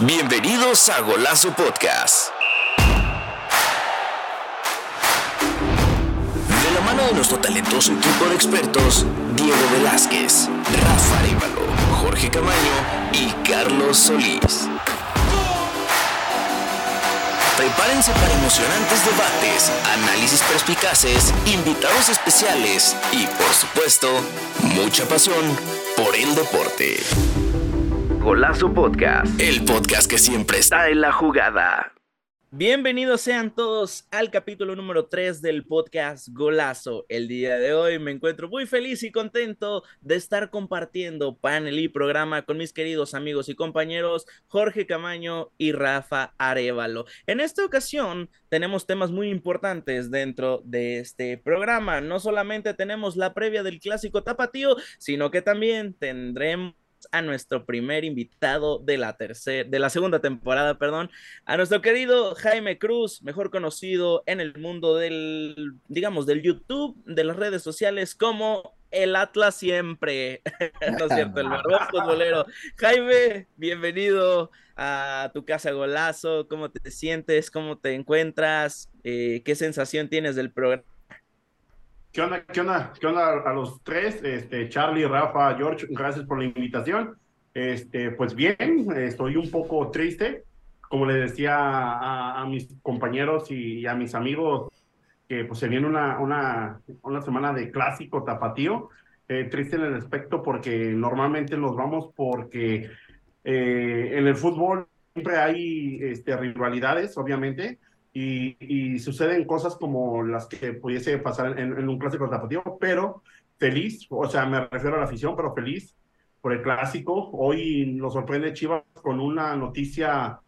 Bienvenidos a Golazo Podcast. De la mano de nuestro talentoso equipo de expertos, Diego Velázquez, Rafa Arevalo, Jorge Camaño y Carlos Solís. Prepárense para emocionantes debates, análisis perspicaces, invitados especiales y, por supuesto, mucha pasión por el deporte. Golazo Podcast, el podcast que siempre está en la jugada. Bienvenidos sean todos al capítulo número 3 del podcast Golazo. El día de hoy me encuentro muy feliz y contento de estar compartiendo panel y programa con mis queridos amigos y compañeros Jorge Camaño y Rafa Arevalo. En esta ocasión tenemos temas muy importantes dentro de este programa. No solamente tenemos la previa del clásico tapatío, sino que también tendremos a nuestro primer invitado de la tercera, de la segunda temporada, perdón, a nuestro querido Jaime Cruz, mejor conocido en el mundo del, digamos, del YouTube, de las redes sociales como el Atlas siempre, ¿no es cierto? El barbón futbolero. Jaime, bienvenido a tu casa golazo, ¿cómo te sientes? ¿Cómo te encuentras? Eh, ¿Qué sensación tienes del programa? ¿Qué onda, qué onda, qué onda a los tres? Este, Charlie, Rafa, George, gracias por la invitación. Este, pues bien, estoy un poco triste. Como le decía a, mis compañeros y, a mis amigos, que pues se viene una, una, una semana de clásico tapatío. Eh, triste en el aspecto porque normalmente nos vamos porque eh, en el fútbol siempre hay este, rivalidades, obviamente, y, suceden cosas como las que pudiese pasar en, un clásico tapatío, pero feliz, o sea, me refiero a la afición, pero feliz por el clásico. Hoy nos sorprende Chivas con una noticia,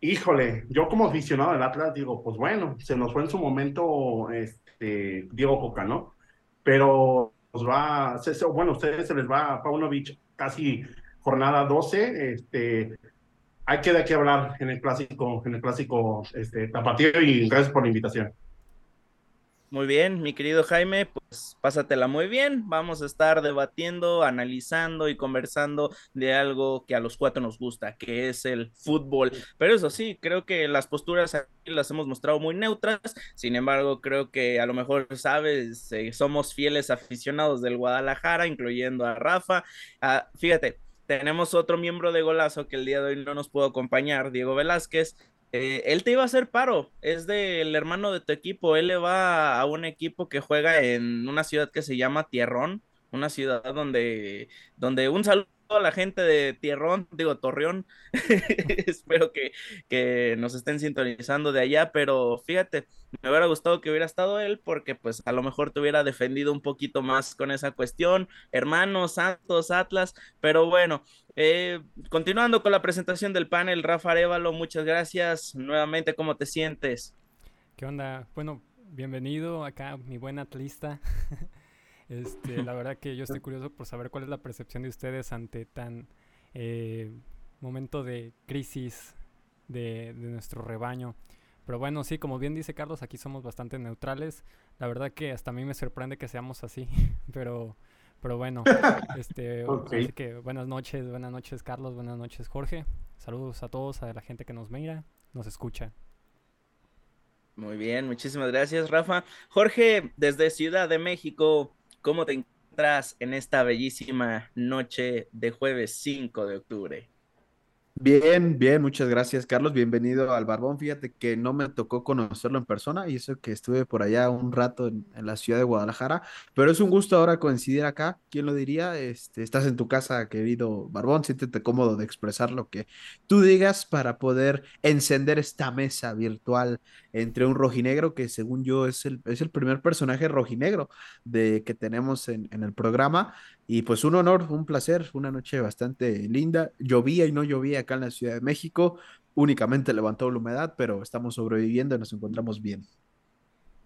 híjole, yo como aficionado del Atlas digo, pues bueno, se nos fue en su momento este, Diego Coca, ¿no? Pero nos va, bueno, a ustedes se les va a Paunovic casi jornada 12, este, hay que de qué hablar en el clásico, en el clásico este, tapatío y gracias por la invitación. Muy bien, mi querido Jaime, pues pásatela muy bien. Vamos a estar debatiendo, analizando y conversando de algo que a los cuatro nos gusta, que es el fútbol. Pero eso sí, creo que las posturas aquí las hemos mostrado muy neutras. Sin embargo, creo que a lo mejor sabes, eh, somos fieles aficionados del Guadalajara, incluyendo a Rafa. Ah, fíjate, tenemos otro miembro de Golazo que el día de hoy no nos pudo acompañar, Diego Velázquez. Eh, él te iba a hacer paro, es del hermano de tu equipo. Él le va a un equipo que juega en una ciudad que se llama Tierrón, una ciudad donde, donde un saludo a la gente de Tierrón, digo Torreón, espero que, que, nos estén sintonizando de allá, pero fíjate, me hubiera gustado que hubiera estado él porque pues a lo mejor te hubiera defendido un poquito más con esa cuestión, hermanos, Santos, Atlas, pero bueno, eh, continuando con la presentación del panel, Rafa Arevalo, muchas gracias, nuevamente, ¿cómo te sientes? ¿Qué onda? Bueno, bienvenido acá, mi buen atlista. Este, la verdad que yo estoy curioso por saber cuál es la percepción de ustedes ante tan eh, momento de crisis de, nuestro rebaño. Pero bueno, sí, como bien dice Carlos, aquí somos bastante neutrales. La verdad que hasta a mí me sorprende que seamos así, pero, pero bueno, este, así que buenas noches, buenas noches Carlos, buenas noches Jorge. Saludos a todos, a la gente que nos mira, nos escucha. Muy bien, muchísimas gracias Rafa. Jorge, desde Ciudad de México, ¿Cómo te encuentras en esta bellísima noche de jueves 5 de octubre? Bien, bien, muchas gracias, Carlos. Bienvenido al Barbón. Fíjate que no me tocó conocerlo en persona y eso que estuve por allá un rato en, la ciudad de Guadalajara, pero es un gusto ahora coincidir acá. ¿Quién lo diría? Este, estás en tu casa, querido Barbón. Siéntete cómodo de expresar lo que tú digas para poder encender esta mesa virtual entre un rojinegro que, según yo, es el, es el primer personaje rojinegro de, que tenemos en, en el programa y pues un honor, un placer, una noche bastante linda. Llovía y no llovía acá en la Ciudad de México, únicamente levantó la humedad, pero estamos sobreviviendo y nos encontramos bien.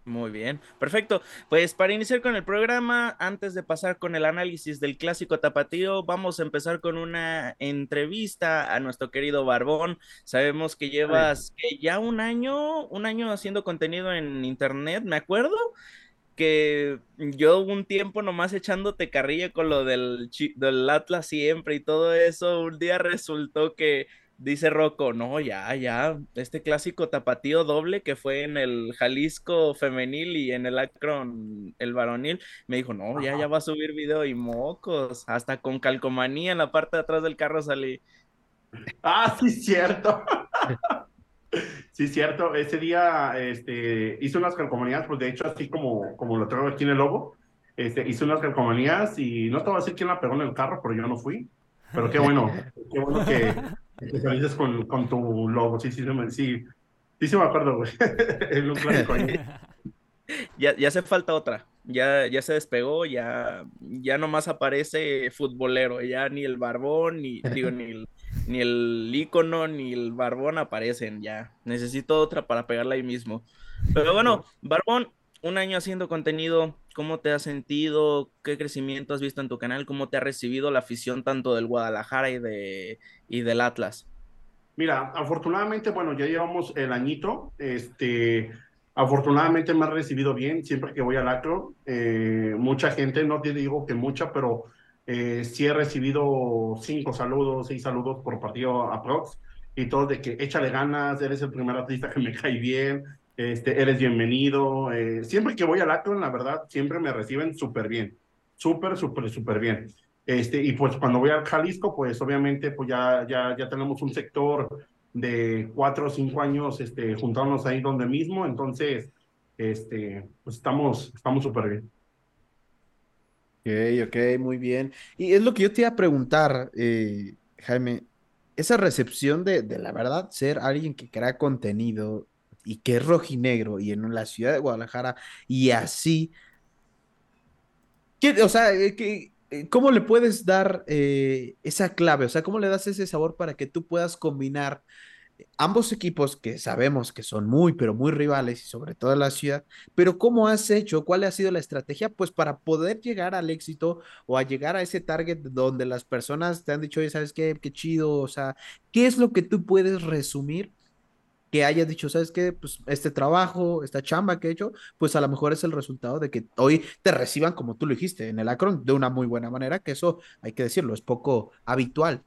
Muy bien, perfecto. Pues para iniciar con el programa, antes de pasar con el análisis del clásico tapatío, vamos a empezar con una entrevista a nuestro querido Barbón. Sabemos que llevas ya un año, un año haciendo contenido en internet, me acuerdo que yo un tiempo nomás echándote carrilla con lo del, del Atlas siempre y todo eso, un día resultó que dice Rocco, no, ya, ya, este clásico tapatío doble que fue en el Jalisco femenil y en el Akron el varonil, me dijo, no, ya, ya va a subir video y mocos, hasta con calcomanía en la parte de atrás del carro salí. Ah, sí, cierto. sí, cierto. Ese día este, hice unas calcomanías, pues de hecho, así como, como lo traigo aquí en el logo, este, hice unas calcomanías y no te voy a decir quién la pegó en el carro, pero yo no fui. Pero qué bueno, qué bueno que, te salices con, con, tu logo. Sí, sí, sí, sí, sí me acuerdo, güey. Ya, ya hace falta otra. Ya, ya se despegó, ya, ya nomás aparece futbolero, ya ni el barbón, ni, digo, ni el, ni el ícono, ni el barbón aparecen, ya. Necesito otra para pegarla ahí mismo. Pero bueno, Barbón, un año haciendo contenido, ¿cómo te has sentido? ¿Qué crecimiento has visto en tu canal? ¿Cómo te ha recibido la afición tanto del Guadalajara y, de, y del Atlas? Mira, afortunadamente, bueno, ya llevamos el añito, este Afortunadamente me ha recibido bien siempre que voy al acro. Eh, mucha gente, no te digo que mucha, pero eh, sí he recibido cinco saludos, seis saludos por partido a Prox y todo de que échale ganas, eres el primer artista que me cae bien, este, eres bienvenido. Eh, siempre que voy al acro, la verdad, siempre me reciben súper bien, súper, súper, súper bien. Este, y pues cuando voy al Jalisco, pues obviamente pues ya, ya, ya tenemos un sector de cuatro o cinco años este, juntándonos ahí donde mismo, entonces, este, pues estamos estamos súper bien. Ok, ok, muy bien. Y es lo que yo te iba a preguntar, eh, Jaime, esa recepción de, de la verdad ser alguien que crea contenido y que es rojinegro y en la ciudad de Guadalajara y así, ¿qué, o sea, eh, que eh, ¿cómo le puedes dar esa clave? O sea, ¿cómo le das ese sabor para que tú puedas combinar ambos equipos que sabemos que son muy, pero muy rivales y sobre todo en la ciudad, pero ¿cómo has hecho? ¿Cuál ha sido la estrategia? Pues para poder llegar al éxito o a llegar a ese target donde las personas te han dicho, oye, ¿sabes qué? Qué chido, o sea, ¿qué es lo que tú puedes resumir que haya dicho, ¿sabes qué? Pues este trabajo, esta chamba que he hecho, pues a lo mejor es el resultado de que hoy te reciban, como tú lo dijiste, en el Acron de una muy buena manera, que eso hay que decirlo, es poco habitual.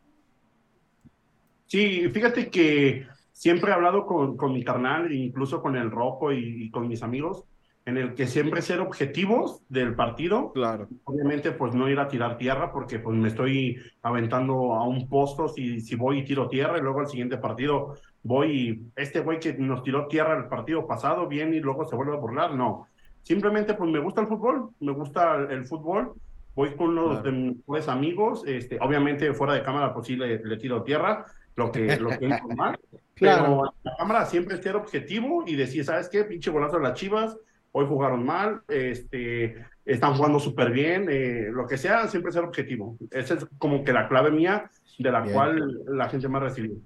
Sí, fíjate que siempre he hablado con, con mi carnal, incluso con el Rojo y, con mis amigos, en el que siempre ser objetivos del partido. Claro. Obviamente, pues no ir a tirar tierra, porque pues me estoy aventando a un posto si, si voy y tiro tierra, y luego al siguiente partido voy y este güey que nos tiró tierra el partido pasado, viene y luego se vuelve a burlar. No. Simplemente, pues me gusta el fútbol, me gusta el, fútbol. Voy con unos de mis amigos, este, obviamente fuera de cámara, pues sí le, le tiro tierra, lo que, lo que es normal. Pero la cámara siempre es ser objetivo y decir, ¿sabes qué? Pinche golazo de las chivas, hoy jugaron mal, este, están jugando súper bien, eh, lo que sea, siempre ser objetivo. Esa es como que la clave mía de la cual la gente me ha recibido.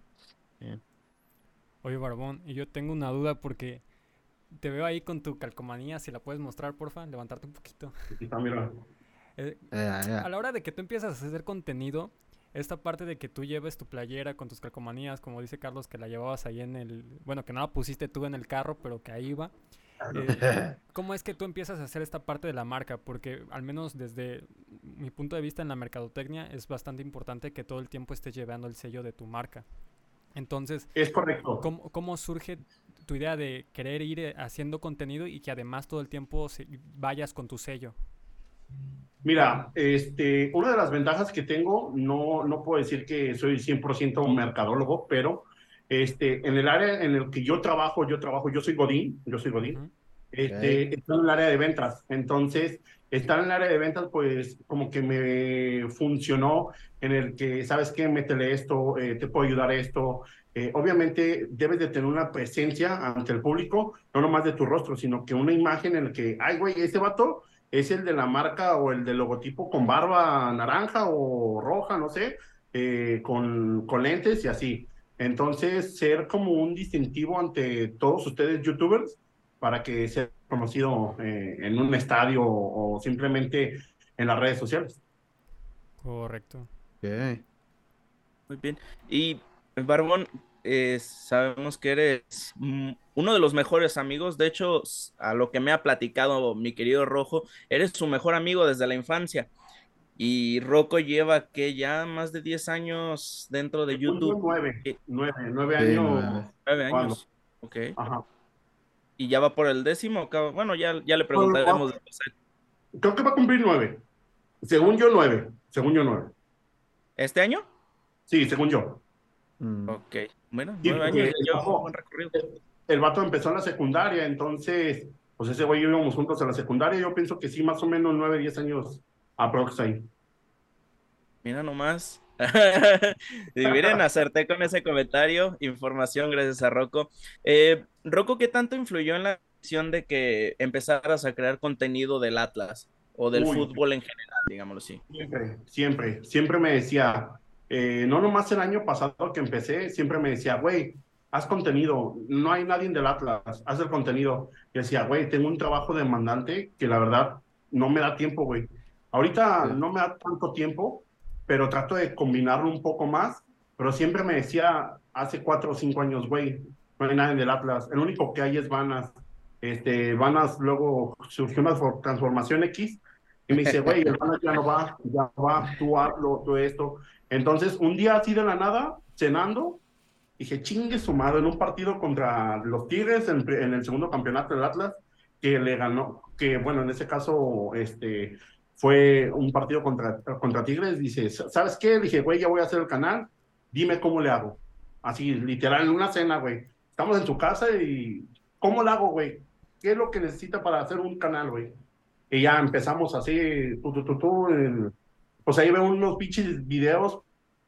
Oye, Barbón, y yo tengo una duda porque te veo ahí con tu calcomanía, si la puedes mostrar, porfa, levantarte un poquito. mira. Eh, a la hora de que tú empiezas a hacer contenido, esta parte de que tú lleves tu playera con tus calcomanías, como dice Carlos, que la llevabas ahí en el, bueno, que no la pusiste tú en el carro, pero que ahí va. Eh, ¿Cómo es que tú empiezas a hacer esta parte de la marca? Porque al menos desde mi punto de vista en la mercadotecnia es bastante importante que todo el tiempo estés llevando el sello de tu marca. Entonces, es correcto. ¿cómo, cómo surge tu idea de querer ir eh, haciendo contenido y que además todo el tiempo vayas con tu sello? Mira, este, una de las ventajas que tengo, no, no puedo decir que soy 100% un mercadólogo, pero este, en el área en el que yo trabajo, yo trabajo, yo soy Godín, yo soy Godín, este, estoy en el área de ventas. Entonces, estar en el área de ventas, pues como que me funcionó en el que, ¿sabes qué? Métele esto, eh, te puedo ayudar esto. Eh, obviamente debes de tener una presencia ante el público, no nomás de tu rostro, sino que una imagen en el que, ay, güey, este vato es el de la marca o el del logotipo con barba naranja o roja, no sé, eh, con, con lentes y así. Entonces, ser como un distintivo ante todos ustedes youtubers para que sea conocido eh, en un estadio o, simplemente en las redes sociales. Correcto. Muy bien. Y Barbón, eh, sabemos que eres uno de los mejores amigos. De hecho, a lo que me ha platicado mi querido Rojo, eres su mejor amigo desde la infancia. Y Rocco lleva que ya más de 10 años dentro de YouTube. Nueve, nueve, nueve años. Nueve años. Ok. Ajá. Y ya va por el décimo. Bueno, ya, ya le preguntaremos. Creo que va a cumplir nueve. Según yo, nueve. Según yo, nueve. ¿Este año? Sí, según yo. Mm. Ok. Bueno, nueve años. El, buen recorrido. El, vato empezó en la secundaria, entonces, pues ese güey íbamos juntos a la secundaria. Yo pienso que sí, más o menos nueve, diez años aprox ahí. Mira nomás. y miren, acerté con ese comentario. Información gracias a Rocco. Eh, Rocco, ¿qué tanto influyó en la decisión de que empezaras a crear contenido del Atlas o del fútbol en general, digámoslo así? Siempre, siempre, siempre me decía, eh, no nomás el año pasado que empecé, siempre me decía, güey, haz contenido, no hay nadie del Atlas, haz el contenido. Y decía, güey, tengo un trabajo demandante que la verdad no me da tiempo, güey. Ahorita no me da tanto tiempo, pero trato de combinarlo un poco más. Pero siempre me decía hace cuatro o cinco años, güey, no hay nadie del Atlas. El único que hay es Vanas. Este, Vanas luego surgió una transformación X y me dice, güey, el ya no va, ya va, tú hazlo, todo esto. Entonces, un día así de la nada, cenando, dije, chingue sumado en un partido contra los Tigres en, en, el segundo campeonato del Atlas, que le ganó, que bueno, en ese caso, este, fue un partido contra, contra Tigres, dice, ¿sabes qué? dije, güey, ya voy a hacer el canal, dime cómo le hago. Así, literal, en una cena, güey. Estamos en su casa y, ¿cómo le hago, güey? ¿Qué es lo que necesita para hacer un canal, güey? Y ya empezamos así, tú, tú, tú, pues ahí veo unos pinches videos,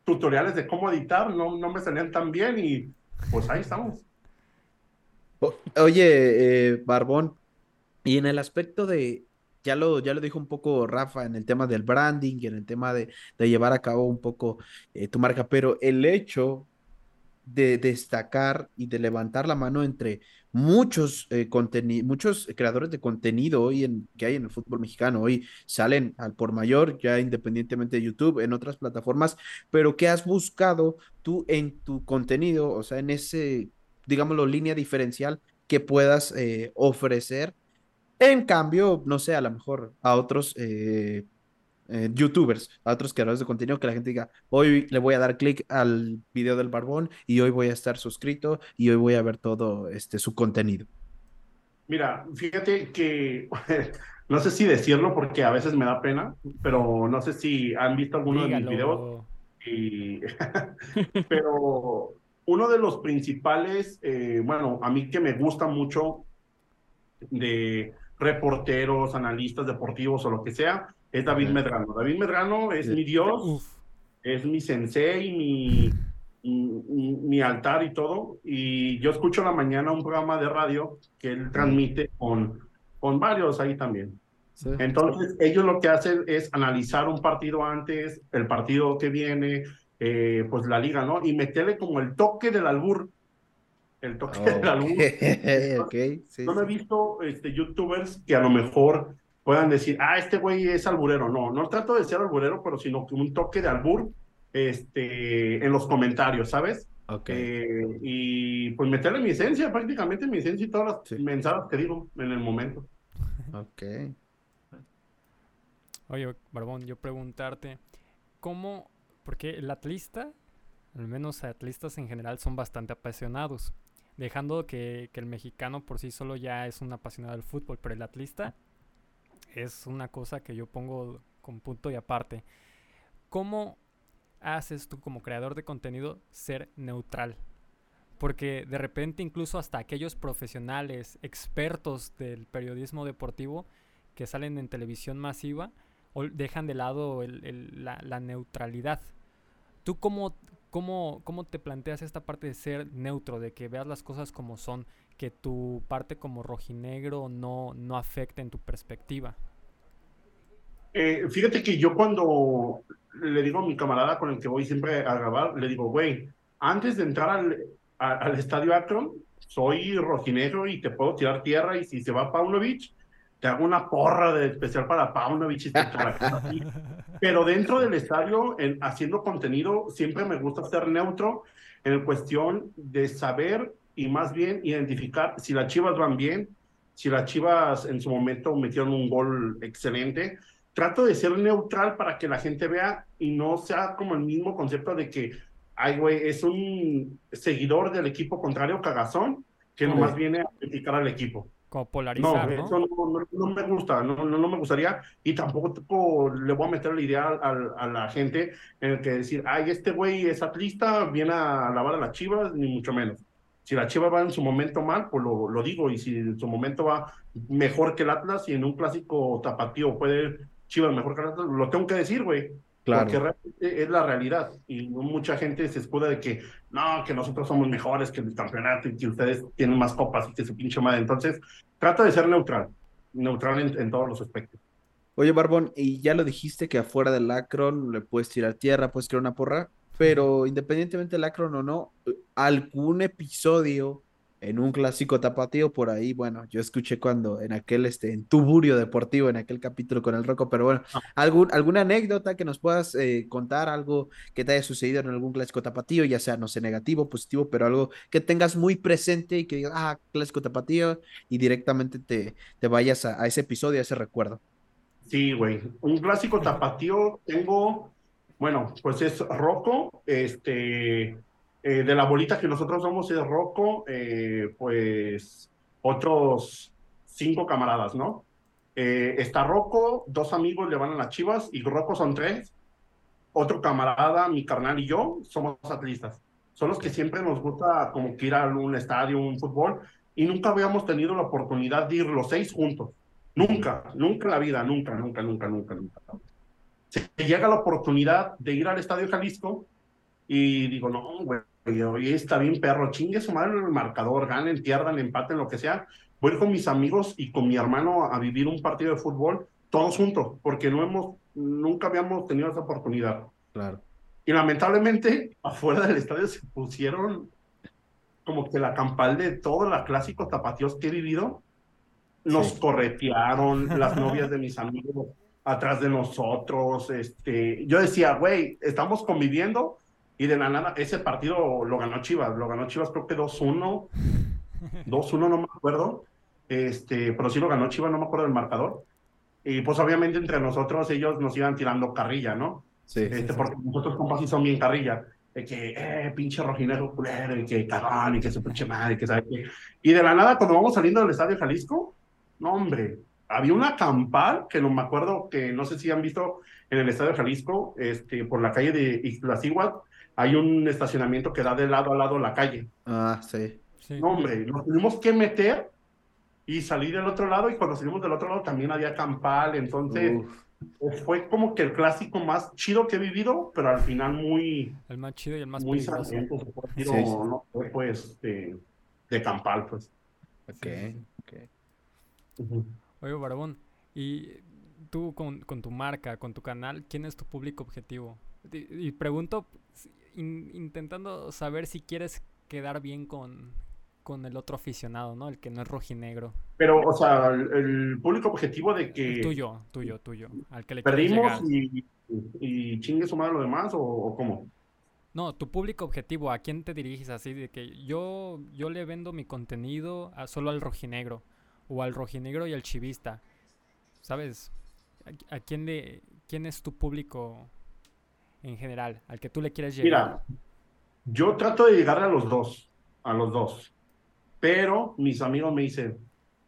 tutoriales de cómo editar, no, no me salían tan bien y pues ahí estamos. Oye, eh, Barbón, y en el aspecto de, ya lo, ya lo dijo un poco Rafa en el tema del branding y en el tema de, llevar a cabo un poco eh, tu marca, pero el hecho de destacar y de levantar la mano entre muchos, eh, muchos creadores de contenido hoy en, que hay en el fútbol mexicano. Hoy salen al por mayor, ya independientemente de YouTube, en otras plataformas, pero ¿qué has buscado tú en tu contenido? O sea, en ese, digámoslo, línea diferencial que puedas eh, ofrecer en cambio, no sé, a lo mejor a otros eh, eh, youtubers, a otros creadores de contenido, que la gente diga, hoy le voy a dar clic al video del barbón y hoy voy a estar suscrito y hoy voy a ver todo este, su contenido. Mira, fíjate que no sé si decirlo porque a veces me da pena, pero no sé si han visto alguno de mis videos. pero uno de los principales, eh, bueno, a mí que me gusta mucho de reporteros, analistas deportivos o lo que sea, es David Medrano. David Medrano es mi Dios, es mi sensei, mi, mi, altar y todo. Y yo escucho en la mañana un programa de radio que él transmite con, con varios ahí también. Entonces, ellos lo que hacen es analizar un partido antes, el partido que viene, eh, pues la liga, ¿no? Y meterle como el toque del albur el toque de la luz. no he visto este, youtubers que a lo mejor puedan decir, ah, este güey es alburero. No, no trato de ser alburero, pero sino que un toque de albur este, en los comentarios, ¿sabes? Eh, y pues meterle mi esencia, prácticamente mi esencia y todas las mensajes que digo en el momento. Ok. Oye, Barbón, yo preguntarte, ¿cómo, porque el atlista, al menos atlistas en general, son bastante apasionados dejando que, el mexicano por sí solo ya es un apasionado del fútbol, pero el atlista es una cosa que yo pongo con punto y aparte. ¿Cómo haces tú como creador de contenido ser neutral? Porque de repente incluso hasta aquellos profesionales, expertos del periodismo deportivo que salen en televisión masiva, dejan de lado la, la neutralidad. ¿Tú cómo, ¿Cómo, ¿Cómo te planteas esta parte de ser neutro, de que veas las cosas como son, que tu parte como rojinegro no, no afecte en tu perspectiva? Eh, fíjate que yo cuando le digo a mi camarada con el que voy siempre a grabar, le digo, güey, antes de entrar al, al estadio Akron, soy rojinegro y te puedo tirar tierra y si se va Paunovic, te hago una porra de especial para Paunovic y te Pero dentro del estadio, en, haciendo contenido, siempre me gusta ser neutro en cuestión de saber y más bien identificar si las chivas van bien, si las chivas en su momento metieron un gol excelente, trato de ser neutral para que la gente vea y no sea como el mismo concepto de que, ay, güey, es un seguidor del equipo contrario cagazón que nomás viene a criticar al equipo. Como polarizar, ¿no? Eso no, me gusta, no, no, me gustaría y tampoco le voy a meter la idea a, a, la gente en el que decir, ay, este güey es atlista, viene a lavar a las chivas, ni mucho menos. Si la chiva va en su momento mal, pues lo, lo digo, y si en su momento va mejor que el Atlas y en un clásico tapatío puede Chivas mejor que el Atlas, lo tengo que decir, güey. Claro. Porque realmente es la realidad. Y mucha gente se escuda de que no, que nosotros somos mejores que el campeonato y que ustedes tienen más copas y que su pinche madre. Entonces, trata de ser neutral, neutral en, todos los aspectos. Oye, Barbón, y ya lo dijiste que afuera del Acron le puedes tirar tierra, puedes tirar una porra, pero independientemente del Acron o no, algún episodio en un clásico tapatío por ahí, bueno, yo escuché cuando en aquel, este, en Tuburio Deportivo, en aquel capítulo con el Roco, pero bueno, ah. algún, alguna anécdota que nos puedas eh, contar, algo que te haya sucedido en algún clásico tapatío, ya sea, no sé, negativo, positivo, pero algo que tengas muy presente y que digas, ah, clásico tapatío, y directamente te, te vayas a, a ese episodio, a ese recuerdo. Sí, güey, un clásico tapatío tengo, bueno, pues es Rocco, este eh, de la bolita que nosotros somos es Rocco, eh, pues otros cinco camaradas, ¿no? Eh, está Rocco, dos amigos le van a las chivas y Rocco son tres. Otro camarada, mi carnal y yo somos atlistas. Son los que siempre nos gusta como que ir a un estadio, un fútbol, y nunca habíamos tenido la oportunidad de ir los seis juntos. Nunca, nunca en la vida, nunca, nunca, nunca, nunca, nunca. Se llega la oportunidad de ir al Estadio Jalisco y digo, no, güey, hoy está bien perro, chingue su madre el marcador, ganen, pierdan, empaten, lo que sea. Voy con mis amigos y con mi hermano a vivir un partido de fútbol todos juntos, porque no hemos, nunca habíamos tenido esa oportunidad. Claro. Y lamentablemente, afuera del estadio se pusieron como que la campal de todos los clásicos tapatíos que he vivido. Nos corretearon las novias de mis amigos atrás de nosotros. Este, yo decía, güey, estamos conviviendo y de la nada, ese partido lo ganó Chivas, lo ganó Chivas creo que 2-1, 2-1 no me acuerdo, este, pero sí lo ganó Chivas, no me acuerdo del marcador. Y pues obviamente entre nosotros ellos nos iban tirando carrilla, ¿no? Sí. Este, Porque nosotros compas sí son bien carrilla. De que, eh, pinche rojinero culero, y que cagón, y que se pinche madre, y que sabe qué. Y de la nada, cuando vamos saliendo del estadio Jalisco, no, hombre, había una campal que no me acuerdo que no sé si han visto en el estadio Jalisco, este, por la calle de Ixtlacihuatl, hay un estacionamiento que da de lado a lado la calle. Ah, sí. No, hombre, nos tuvimos que meter y salir del otro lado y cuando salimos del otro lado también había campal, entonces fue como que el clásico más chido que he vivido, pero al final muy... El más chido y el más muy sangriento, sí, ¿no? Fue pues de, de, campal, pues. Ok, ok. Oye, Barabón, y tú con, con tu marca, con tu canal, ¿quién es tu público objetivo? Y, pregunto intentando saber si quieres quedar bien con, con el otro aficionado, ¿no? El que no es rojinegro. Pero, o sea, el, público objetivo de que... tuyo, tuyo, tuyo. Al que le ¿Perdimos y, y, chingue su madre lo demás o, cómo? No, tu público objetivo, ¿a quién te diriges así? De que yo, yo le vendo mi contenido a, solo al rojinegro. O al rojinegro y al chivista. ¿Sabes? ¿A, quién, le, quién es tu público en general, al que tú le quieres llegar? Mira, yo trato de llegar a los dos, a los dos. Pero mis amigos me dicen,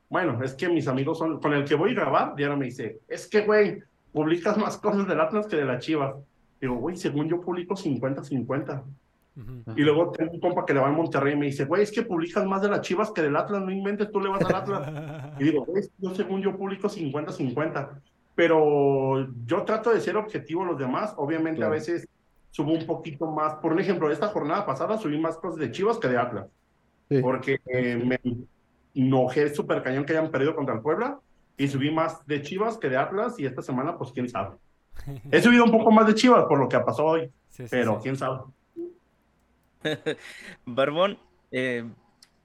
bueno, es que mis amigos son, con el que voy a grabar, Diana me dice, es que, güey, publicas más cosas del Atlas que de la Chivas. Digo, güey, según yo publico 50-50. Y luego tengo un compa que le va al Monterrey y me dice, güey, es que publicas más de las Chivas que del Atlas, no inventes, tú le vas al Atlas. y digo, güey, yo según yo publico 50-50 pero yo trato de ser objetivo los demás. Obviamente a veces subo un poquito más. Por ejemplo, esta jornada pasada subí más cosas de Chivas que de Atlas. Porque eh, me enojé súper cañón que hayan perdido contra el Puebla y subí más de Chivas que de Atlas y esta semana pues quién sabe. He subido un poco más de Chivas por lo que ha pasado hoy, pero quién sabe. Barbón, eh,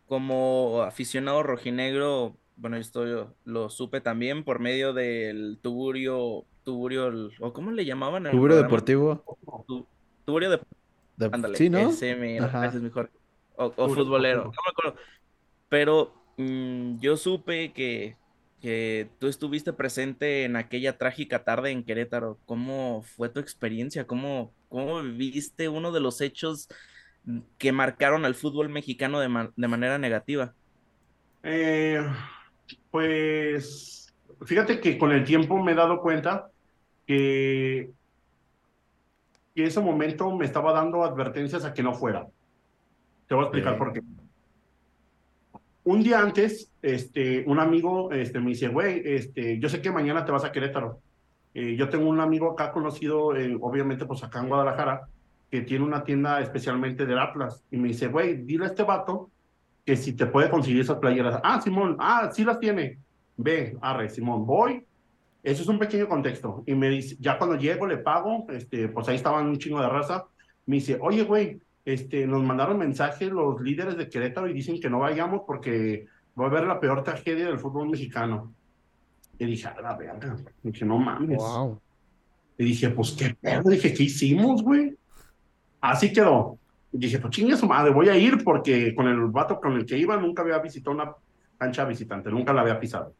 como aficionado rojinegro, bueno, esto lo supe también por medio del tuburio, tuburio, o cómo le llamaban. Tuburio deportivo. tuburio de... Ándale, sí, ¿no? Ese, es mejor. O, futbolero, no me acuerdo. Pero mm, yo supe que que tú estuviste presente en aquella trágica tarde en Querétaro. ¿Cómo fue tu experiencia? ¿Cómo, cómo viviste uno de los hechos que marcaron al fútbol mexicano de, de manera negativa? Eh, pues fíjate que con el tiempo me he dado cuenta que, que ese momento me estaba dando advertencias a que no fuera. Te voy a explicar por qué un día antes, este, un amigo este, me dice, güey, este, yo sé que mañana te vas a Querétaro. Eh, yo tengo un amigo acá conocido, obviamente, pues acá en Guadalajara, que tiene una tienda especialmente del Atlas. Y me dice, güey, dile a este vato que si te puede conseguir esas playeras. Ah, Simón, ah, sí las tiene. Ve, arre, Simón, voy. Eso es un pequeño contexto. Y me dice, ya cuando llego, le pago, este, pues ahí estaban un chingo de raza. Me dice, oye, güey, este, nos mandaron mensajes los líderes de Querétaro y dicen que no vayamos porque va a haber la peor tragedia del fútbol mexicano. Y dije, a la verga, dije, no mames. Y dije, pues qué pedo, dije, ¿qué hicimos, güey? Así quedó. Y dije, pues chingue su madre, voy a ir porque con el vato con el que iba nunca había visitado una cancha visitante, nunca la había pisado.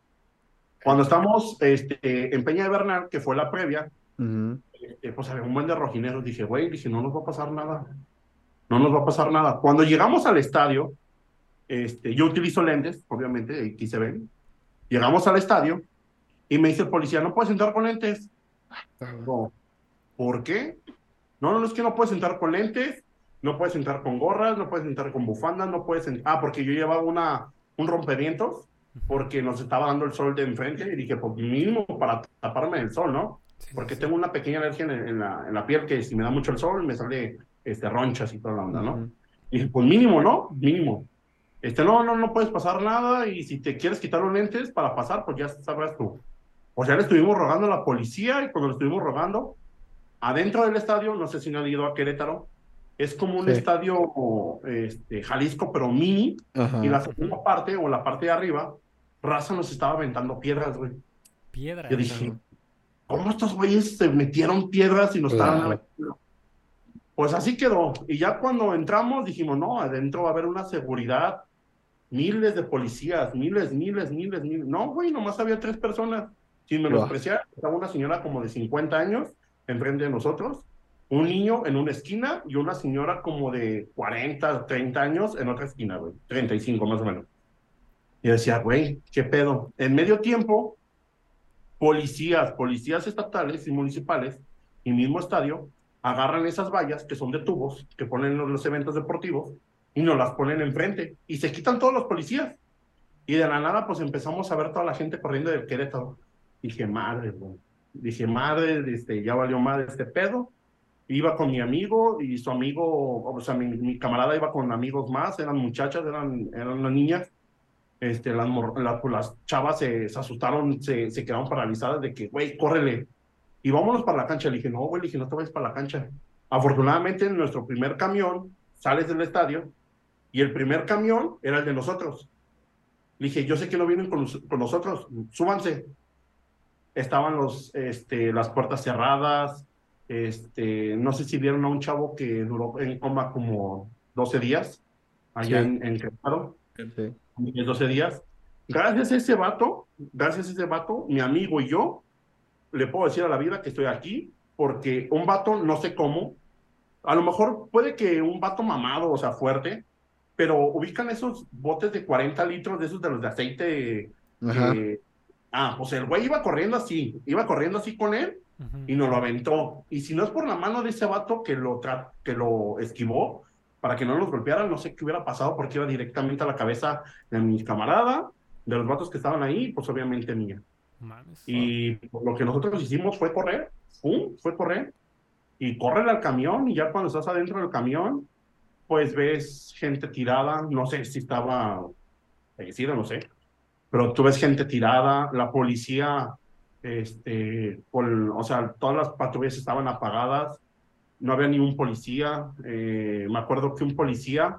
Cuando estamos este, en Peña de Bernal, que fue la previa, este, pues había un buen de rojineros, dije, güey, dije, no nos va a pasar nada no nos va a pasar nada. Cuando llegamos al estadio, este, yo utilizo lentes, obviamente, aquí se ven. Llegamos al estadio y me dice el policía, no puedes entrar con lentes. No. ¿Por qué? No, no, es que no puedes entrar con lentes, no puedes entrar con gorras, no puedes entrar con bufandas, no puedes entrar... Ah, porque yo llevaba una, un rompevientos porque nos estaba dando el sol de enfrente y dije, pues mínimo para taparme el sol, ¿no? Porque tengo una pequeña alergia en, la, en la piel que si me da mucho el sol me sale este, ronchas y toda la onda, ¿no? Y dije, pues mínimo, ¿no? Mínimo. Este, no, no, no puedes pasar nada y si te quieres quitar los lentes para pasar, pues ya sabrás tú. O sea, le estuvimos rogando a la policía y cuando le estuvimos rogando, adentro del estadio, no sé si no han ido a Querétaro, es como un estadio este, Jalisco, pero mini, y la segunda parte o la parte de arriba, Raza nos estaba aventando piedras, güey. Piedras. Yo dije, ¿cómo estos güeyes se metieron piedras y nos estaban pues así quedó. Y ya cuando entramos dijimos, no, adentro va a haber una seguridad, miles de policías, miles, miles, miles, miles. No, güey, nomás había tres personas. Sin menospreciar, estaba una señora como de 50 años enfrente de nosotros, un niño en una esquina y una señora como de 40, 30 años en otra esquina, güey, 35 más o menos. Y decía, güey, ¿qué pedo? En medio tiempo, policías, policías estatales y municipales y mismo estadio agarran esas vallas que son de tubos, que ponen los, los eventos deportivos, y nos las ponen enfrente, y se quitan todos los policías. Y de la nada, pues empezamos a ver toda la gente corriendo del Querétaro. Dije, madre, Dije, madre, este, ya valió madre este pedo. Iba con mi amigo y su amigo, o sea, mi, camarada iba con amigos más, eran muchachas, eran, eran las niñas. Este, las, pues, las chavas se, asustaron, se, quedaron paralizadas de que, güey, córrele, y vámonos para la cancha. Le dije, no, güey, dije, no te para la cancha. Afortunadamente, en nuestro primer camión, sales del estadio y el primer camión era el de nosotros. Le dije, yo sé que no vienen con, nosotros, súbanse. Estaban los, este, las puertas cerradas, este, no sé si vieron a un chavo que duró en coma como 12 días, allá en, en sí. 12 días. Gracias a ese vato, gracias a ese vato, mi amigo y yo le puedo decir a la vida que estoy aquí porque un vato, no sé cómo, a lo mejor puede que un vato mamado, o sea, fuerte, pero ubican esos botes de 40 litros de esos de los de aceite. Ah, pues el güey iba corriendo así, iba corriendo así con él y nos lo aventó. Y si no es por la mano de ese vato que lo, que lo esquivó para que no nos golpeara, no sé qué hubiera pasado porque iba directamente a la cabeza de mi camarada, de los vatos que estaban ahí, pues obviamente mía y lo que nosotros hicimos fue correr, ¡pum! Fue correr y correr al camión y ya cuando estás adentro del camión, pues ves gente tirada, no sé si estaba fallecida, no sé, pero tú ves gente tirada, la policía, este, o sea, todas las patrullas estaban apagadas, no había ni un policía, eh, me acuerdo que un policía,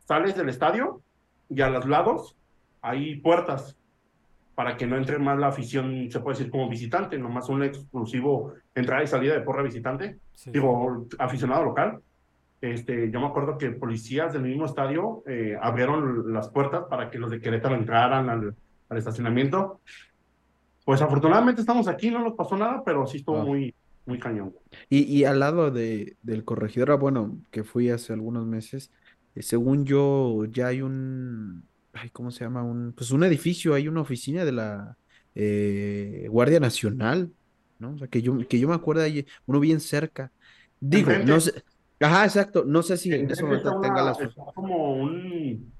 sales del estadio y a los lados hay puertas para que no entre más la afición, se puede decir como visitante, nomás un exclusivo entrada y salida de porra visitante, digo, aficionado local. Este, yo me acuerdo que policías del mismo estadio eh, abrieron las puertas para que los de Querétaro entraran al, al estacionamiento. Pues afortunadamente estamos aquí, no nos pasó nada, pero sí estuvo Ah. muy, muy cañón. Y, y al lado de, del corregidor, ah, bueno, que fui hace algunos meses, eh, según yo, ya hay un, ay, ¿cómo se llama? Un, pues un edificio, hay una oficina de la eh, Guardia Nacional, ¿no? O sea, que yo, que yo me acuerdo ahí, uno bien cerca. Digo, no sé, ajá, exacto, no sé si en ese tenga las... está como un,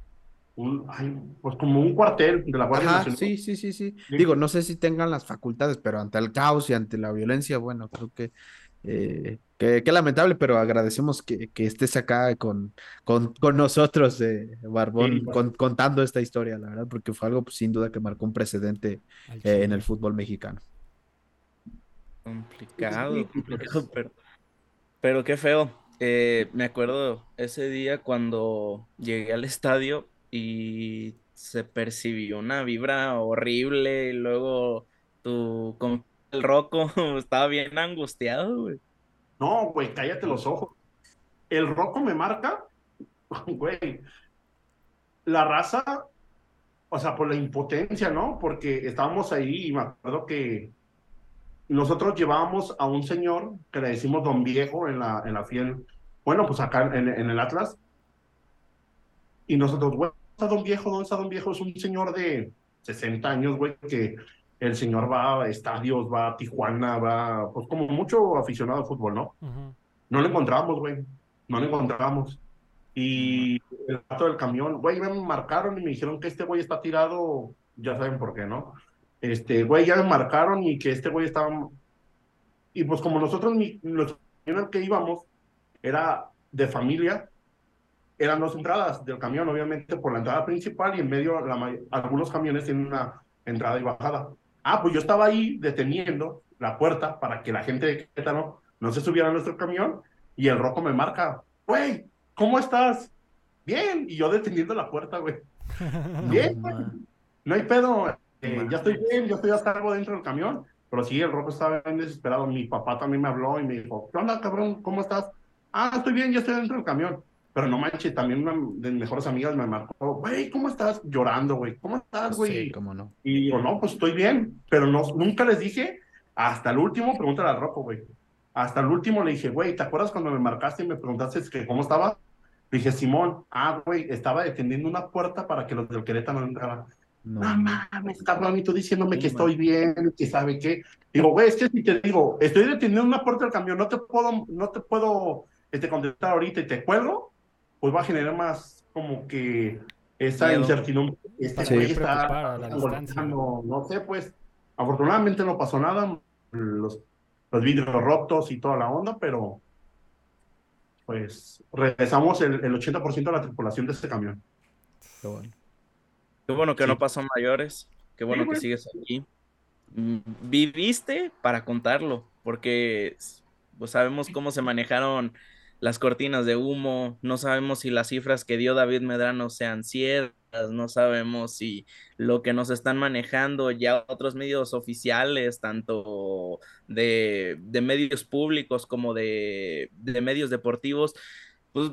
un ay, pues como un cuartel de la Guardia Ajá, Nacional. sí, sí, sí, sí. Sí. Digo, no sé si tengan las facultades, pero ante el caos y ante la violencia, bueno, creo que eh, que, que lamentable, pero agradecemos que, que estés acá con, con, con nosotros, eh, Barbón, Sí, pues. con- contando esta historia, la verdad, porque fue algo pues, sin duda que marcó un precedente eh, en el fútbol mexicano. Complicado, complicado, pero, pero qué feo. Eh, me acuerdo ese día cuando llegué al estadio y se percibió una vibra horrible y luego tu compa, el Rocco estaba bien angustiado, güey. No, güey, cállate los ojos. El roco me marca, güey. La raza, o sea, por la impotencia, ¿no? Porque estábamos ahí y me acuerdo que nosotros llevábamos a un señor que le decimos Don Viejo en la, en la fiel, bueno, pues acá en, en el Atlas. Y nosotros, güey, ¿dónde está Don Viejo? ¿Dónde está Don Viejo? Es un señor de 60 años, güey, que el señor va a estadios, va a Tijuana, va, pues como mucho aficionado al fútbol, ¿no? Ujú. No lo encontramos, güey. No lo encontramos. Y el rato del camión, güey, me marcaron y me dijeron que este güey está tirado, ya saben por qué, ¿no? Este, güey, ya me marcaron y que este güey estaba... Y pues como nosotros, ni- al que íbamos era de familia, eran dos entradas del camión, obviamente por la entrada principal y en medio la algunos camiones tienen una entrada y bajada. Ah, pues yo estaba ahí deteniendo la puerta para que la gente de Querétaro no se subiera a nuestro camión y el roco me marca, güey, ¿cómo estás? Bien, y yo deteniendo la puerta, güey. Bien, güey. no hay pedo, eh, ya estoy bien, yo estoy a cargo dentro del camión, pero sí, el roco estaba bien desesperado, mi papá también me habló y me dijo, ¿qué onda, cabrón? ¿Cómo estás? Ah, estoy bien, ya estoy dentro del camión. Pero no manches, también una de mis mejores amigas me marcó, güey, ¿cómo estás? Llorando, güey, ¿cómo estás, güey? Sí, cómo no. Y digo, no, pues estoy bien, pero no, nunca les dije, hasta el último, pregúntale al Rocco, güey. Hasta el último le dije, güey, ¿te acuerdas cuando me marcaste y me preguntaste que cómo estaba? Le dije, Simón, ah, güey, estaba deteniendo una puerta para que los del Querétaro no entraran. No. No mames, cabrón, y tú diciéndome que estoy bien, que sabe qué. Digo, güey, es que si te digo, estoy deteniendo una puerta del camión, no te puedo, no te puedo este, contestar ahorita y te cuelgo, pues va a generar más como que esa Miedo. incertidumbre. Este Sí. está golpeando, no sé, pues, afortunadamente no pasó nada, los, los vidrios rotos y toda la onda, pero pues regresamos el, el 80% de la tripulación de ese camión. Qué bueno. Qué bueno que Sí. no pasó mayores, qué bueno que güey. sigues aquí. Mm, Viviste para contarlo, porque pues sabemos cómo se manejaron las cortinas de humo, no sabemos si las cifras que dio David Medrano sean ciertas, no sabemos si lo que nos están manejando ya otros medios oficiales, tanto de, de medios públicos como de, de medios deportivos, pues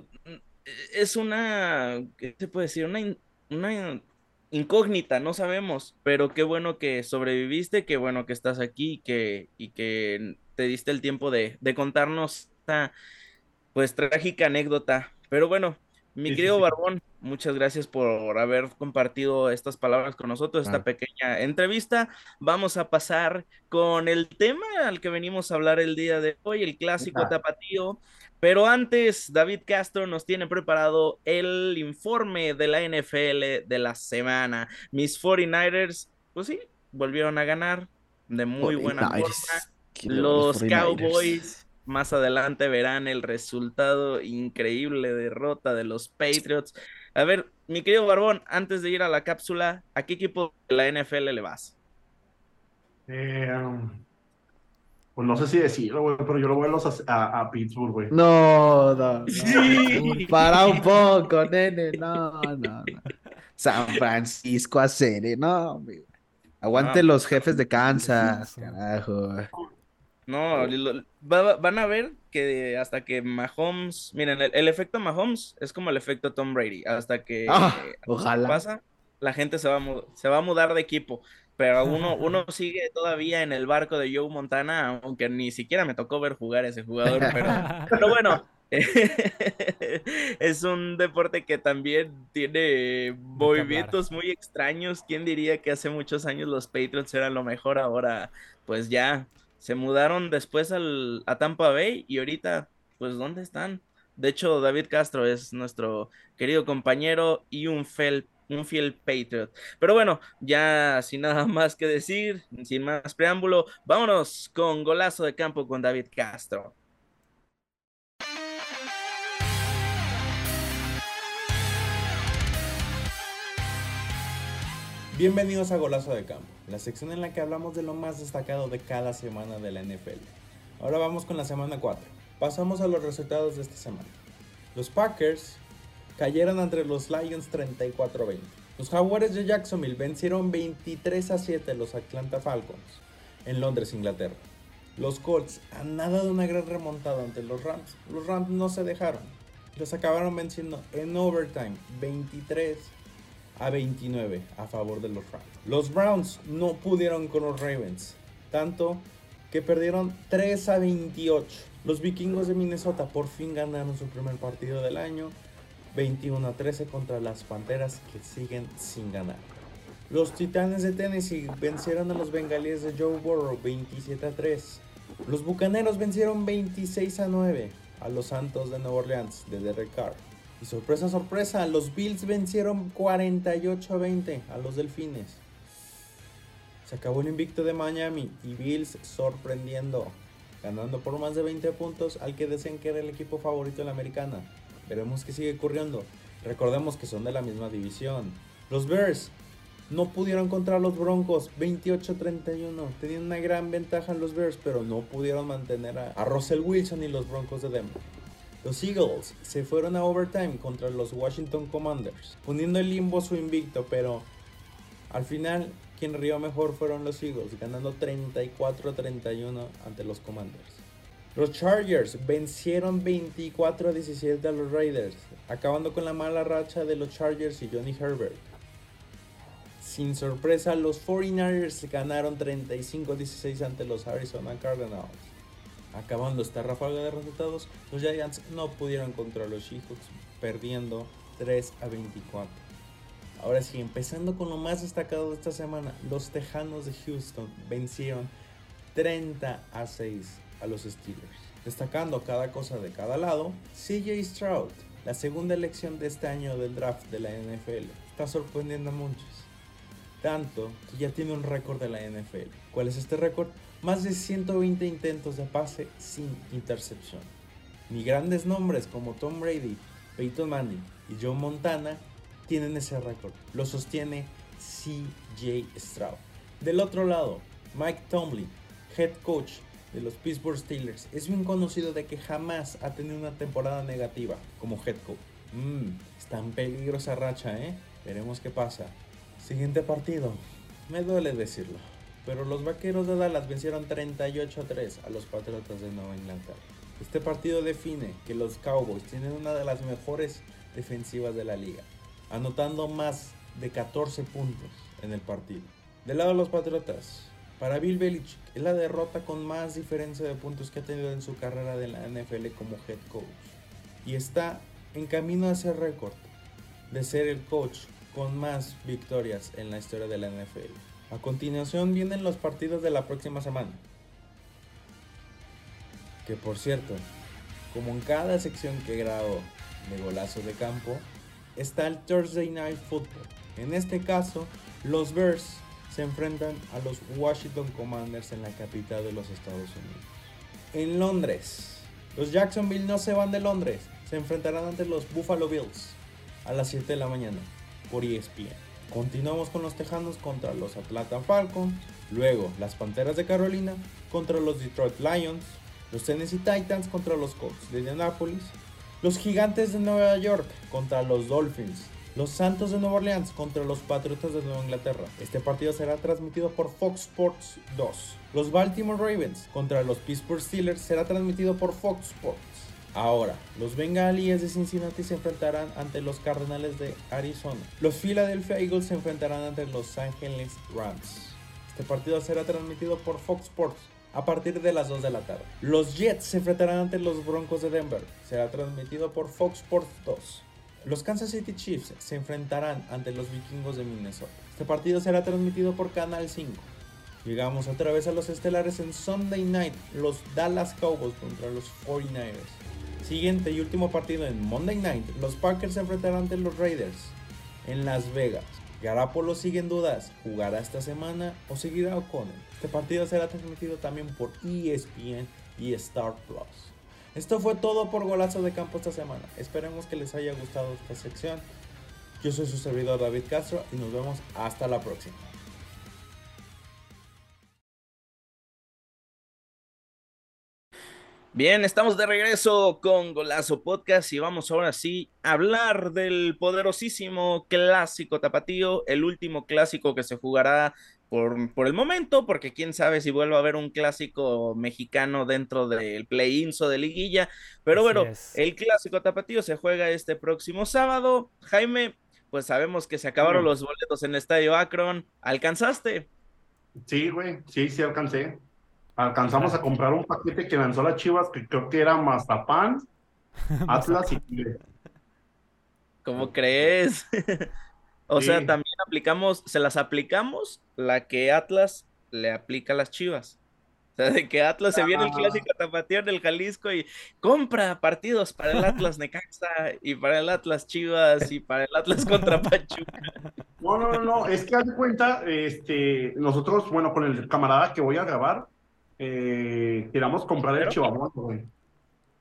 es una, ¿qué se puede decir? Una, una incógnita, no sabemos, pero qué bueno que sobreviviste, qué bueno que estás aquí que, y que te diste el tiempo de, de contarnos esta pues trágica anécdota. Pero bueno, mi Sí, querido sí. Barbón, muchas gracias por haber compartido estas palabras con nosotros, esta pequeña entrevista. Vamos a pasar con el tema al que venimos a hablar el día de hoy, el clásico tapatío. Pero antes, David Castro nos tiene preparado el informe de la NFL de la semana. Mis 49ers, pues sí, volvieron a ganar de muy buena forma. 49ers. Quiero Los 49ers. Cowboys más adelante verán el resultado increíble derrota de los Patriots. A ver, mi querido Barbón, antes de ir a la cápsula, ¿a qué equipo de la NFL le vas? Eh, pues no sé si decirlo, güey, pero yo lo voy a, los, a, a Pittsburgh, güey. No, no, no. Sí. Para un poco, nene. No, no, no. San Francisco a serie, no, amigo. Aguante los jefes de Kansas, carajo. No, lo- va- van a ver que hasta que Mahomes, miren, el, el efecto Mahomes es como el efecto Tom Brady, hasta que Ah, ojalá. pasa, la gente se va a, se va a mudar de equipo, pero uno, uno sigue todavía en el barco de Joe Montana, aunque ni siquiera me tocó ver jugar ese jugador, pero, pero bueno, es un deporte que también tiene movimientos muy extraños. ¿Quién diría que hace muchos años los Patriots eran lo mejor? Ahora, pues ya se mudaron después al, a Tampa Bay y ahorita, pues, ¿dónde están? De hecho, David Castro es nuestro querido compañero y un un fiel Patriot. Pero bueno, ya sin nada más que decir, sin más preámbulo, vámonos con golazo de campo con David Castro. Bienvenidos a Golazo de Campo, la sección en la que hablamos de lo más destacado de cada semana de la NFL. Ahora vamos con la semana 4. Pasamos a los resultados de esta semana. Los Packers cayeron entre los Lions 34-20. Los Jaguares de Jacksonville vencieron 23 a 7 a los Atlanta Falcons en Londres, Inglaterra. Los Colts han nada de una gran remontada ante los Rams. Los Rams no se dejaron. Los acabaron venciendo en overtime 23 a 29 a favor de los Rams. Los Browns no pudieron con los Ravens, tanto que perdieron 3 a 28. Los vikingos de Minnesota por fin ganaron su primer partido del año, 21 a 13 contra las Panteras que siguen sin ganar. Los Titanes de Tennessee vencieron a los Bengalíes de Joe Burrow 27 a 3. Los Bucaneros vencieron 26 a 9 a los Santos de Nueva Orleans de Derek Carr. Y sorpresa, sorpresa, los Bills vencieron 48 a 20 a los Delfines. Se acabó el invicto de Miami y Bills sorprendiendo, ganando por más de 20 puntos al que decían que era el equipo favorito de la americana. Veremos qué sigue ocurriendo. Recordemos que son de la misma división. Los Bears no pudieron contra los Broncos 28-31. Tenían una gran ventaja en los Bears, pero no pudieron mantener a, a Russell Wilson y los Broncos de Denver. Los Eagles se fueron a overtime contra los Washington Commanders, poniendo en limbo su invicto, pero al final quien rió mejor fueron los Eagles, ganando 34-31 ante los Commanders. Los Chargers vencieron 24-17 a los Raiders, acabando con la mala racha de los Chargers y Johnny Herbert. Sin sorpresa, los 49ers ganaron 35-16 ante los Arizona Cardinals. Acabando esta ráfaga de resultados, los Giants no pudieron contra los Seahawks, perdiendo 3 a 24. Ahora sí, empezando con lo más destacado de esta semana, los Tejanos de Houston vencieron 30 a 6 a los Steelers. Destacando cada cosa de cada lado, CJ Stroud, la segunda elección de este año del draft de la NFL, está sorprendiendo a muchos. Tanto que ya tiene un récord de la NFL. ¿Cuál es este récord? Más de 120 intentos de pase sin intercepción. Ni grandes nombres como Tom Brady, Peyton Manning y Joe Montana tienen ese récord. Lo sostiene CJ Stroud. Del otro lado, Mike Tomlin, head coach de los Pittsburgh Steelers, es bien conocido de que jamás ha tenido una temporada negativa como head coach. Mmm, está en peligro esa racha, ¿eh? Veremos qué pasa. Siguiente partido. Me duele decirlo pero los Vaqueros de Dallas vencieron 38 a 3 a los Patriotas de Nueva Inglaterra. Este partido define que los Cowboys tienen una de las mejores defensivas de la liga, anotando más de 14 puntos en el partido. Del lado de los Patriotas, para Bill Belichick es la derrota con más diferencia de puntos que ha tenido en su carrera de la NFL como head coach. Y está en camino a ese récord de ser el coach con más victorias en la historia de la NFL. A continuación vienen los partidos de la próxima semana. Que por cierto, como en cada sección que grabo de golazo de campo, está el Thursday Night Football. En este caso, los Bears se enfrentan a los Washington Commanders en la capital de los Estados Unidos. En Londres, los Jacksonville no se van de Londres, se enfrentarán ante los Buffalo Bills a las 7 de la mañana por ESPN. Continuamos con los Tejanos contra los Atlanta Falcons, luego las Panteras de Carolina contra los Detroit Lions, los Tennessee Titans contra los Colts de Indianapolis, los Gigantes de Nueva York contra los Dolphins, los Santos de Nueva Orleans contra los Patriotas de Nueva Inglaterra. Este partido será transmitido por Fox Sports 2. Los Baltimore Ravens contra los Pittsburgh Steelers será transmitido por Fox Sports. Ahora, los Bengalíes de Cincinnati se enfrentarán ante los Cardenales de Arizona. Los Philadelphia Eagles se enfrentarán ante los Angeles Rams. Este partido será transmitido por Fox Sports a partir de las 2 de la tarde. Los Jets se enfrentarán ante los Broncos de Denver. Será transmitido por Fox Sports 2. Los Kansas City Chiefs se enfrentarán ante los Vikingos de Minnesota. Este partido será transmitido por Canal 5. Llegamos otra vez a los estelares en Sunday Night, los Dallas Cowboys contra los 49ers. Siguiente y último partido en Monday Night, los Packers se enfrentarán ante los Raiders en Las Vegas. Garapolo sigue en dudas, ¿jugará esta semana o seguirá O'Connell? Este partido será transmitido también por ESPN y Star Plus. Esto fue todo por Golazo de Campo esta semana. Esperemos que les haya gustado esta sección. Yo soy su servidor David Castro y nos vemos hasta la próxima. Bien, estamos de regreso con Golazo Podcast y vamos ahora sí a hablar del poderosísimo clásico tapatío, el último clásico que se jugará por, por el momento, porque quién sabe si vuelve a haber un clásico mexicano dentro del play-in o de liguilla, pero bueno, el clásico tapatío se juega este próximo sábado. Jaime, pues sabemos que se acabaron los boletos en el Estadio Akron, ¿alcanzaste? Sí, güey, sí, sí alcancé. Alcanzamos a comprar un paquete que lanzó las Chivas, que creo que era Mazapán, Atlas y ¿Cómo crees? o sea, también aplicamos, se las aplicamos la que Atlas le aplica a las Chivas. O sea, de que Atlas se viene el ah. clásico tapatío del Jalisco y compra partidos para el Atlas Necaxa y para el Atlas Chivas y para el Atlas contra Pachuca. No, no, no, no, es que haz de cuenta, este, nosotros, bueno, con el camarada que voy a grabar, eh, queramos comprar el chivabono, güey.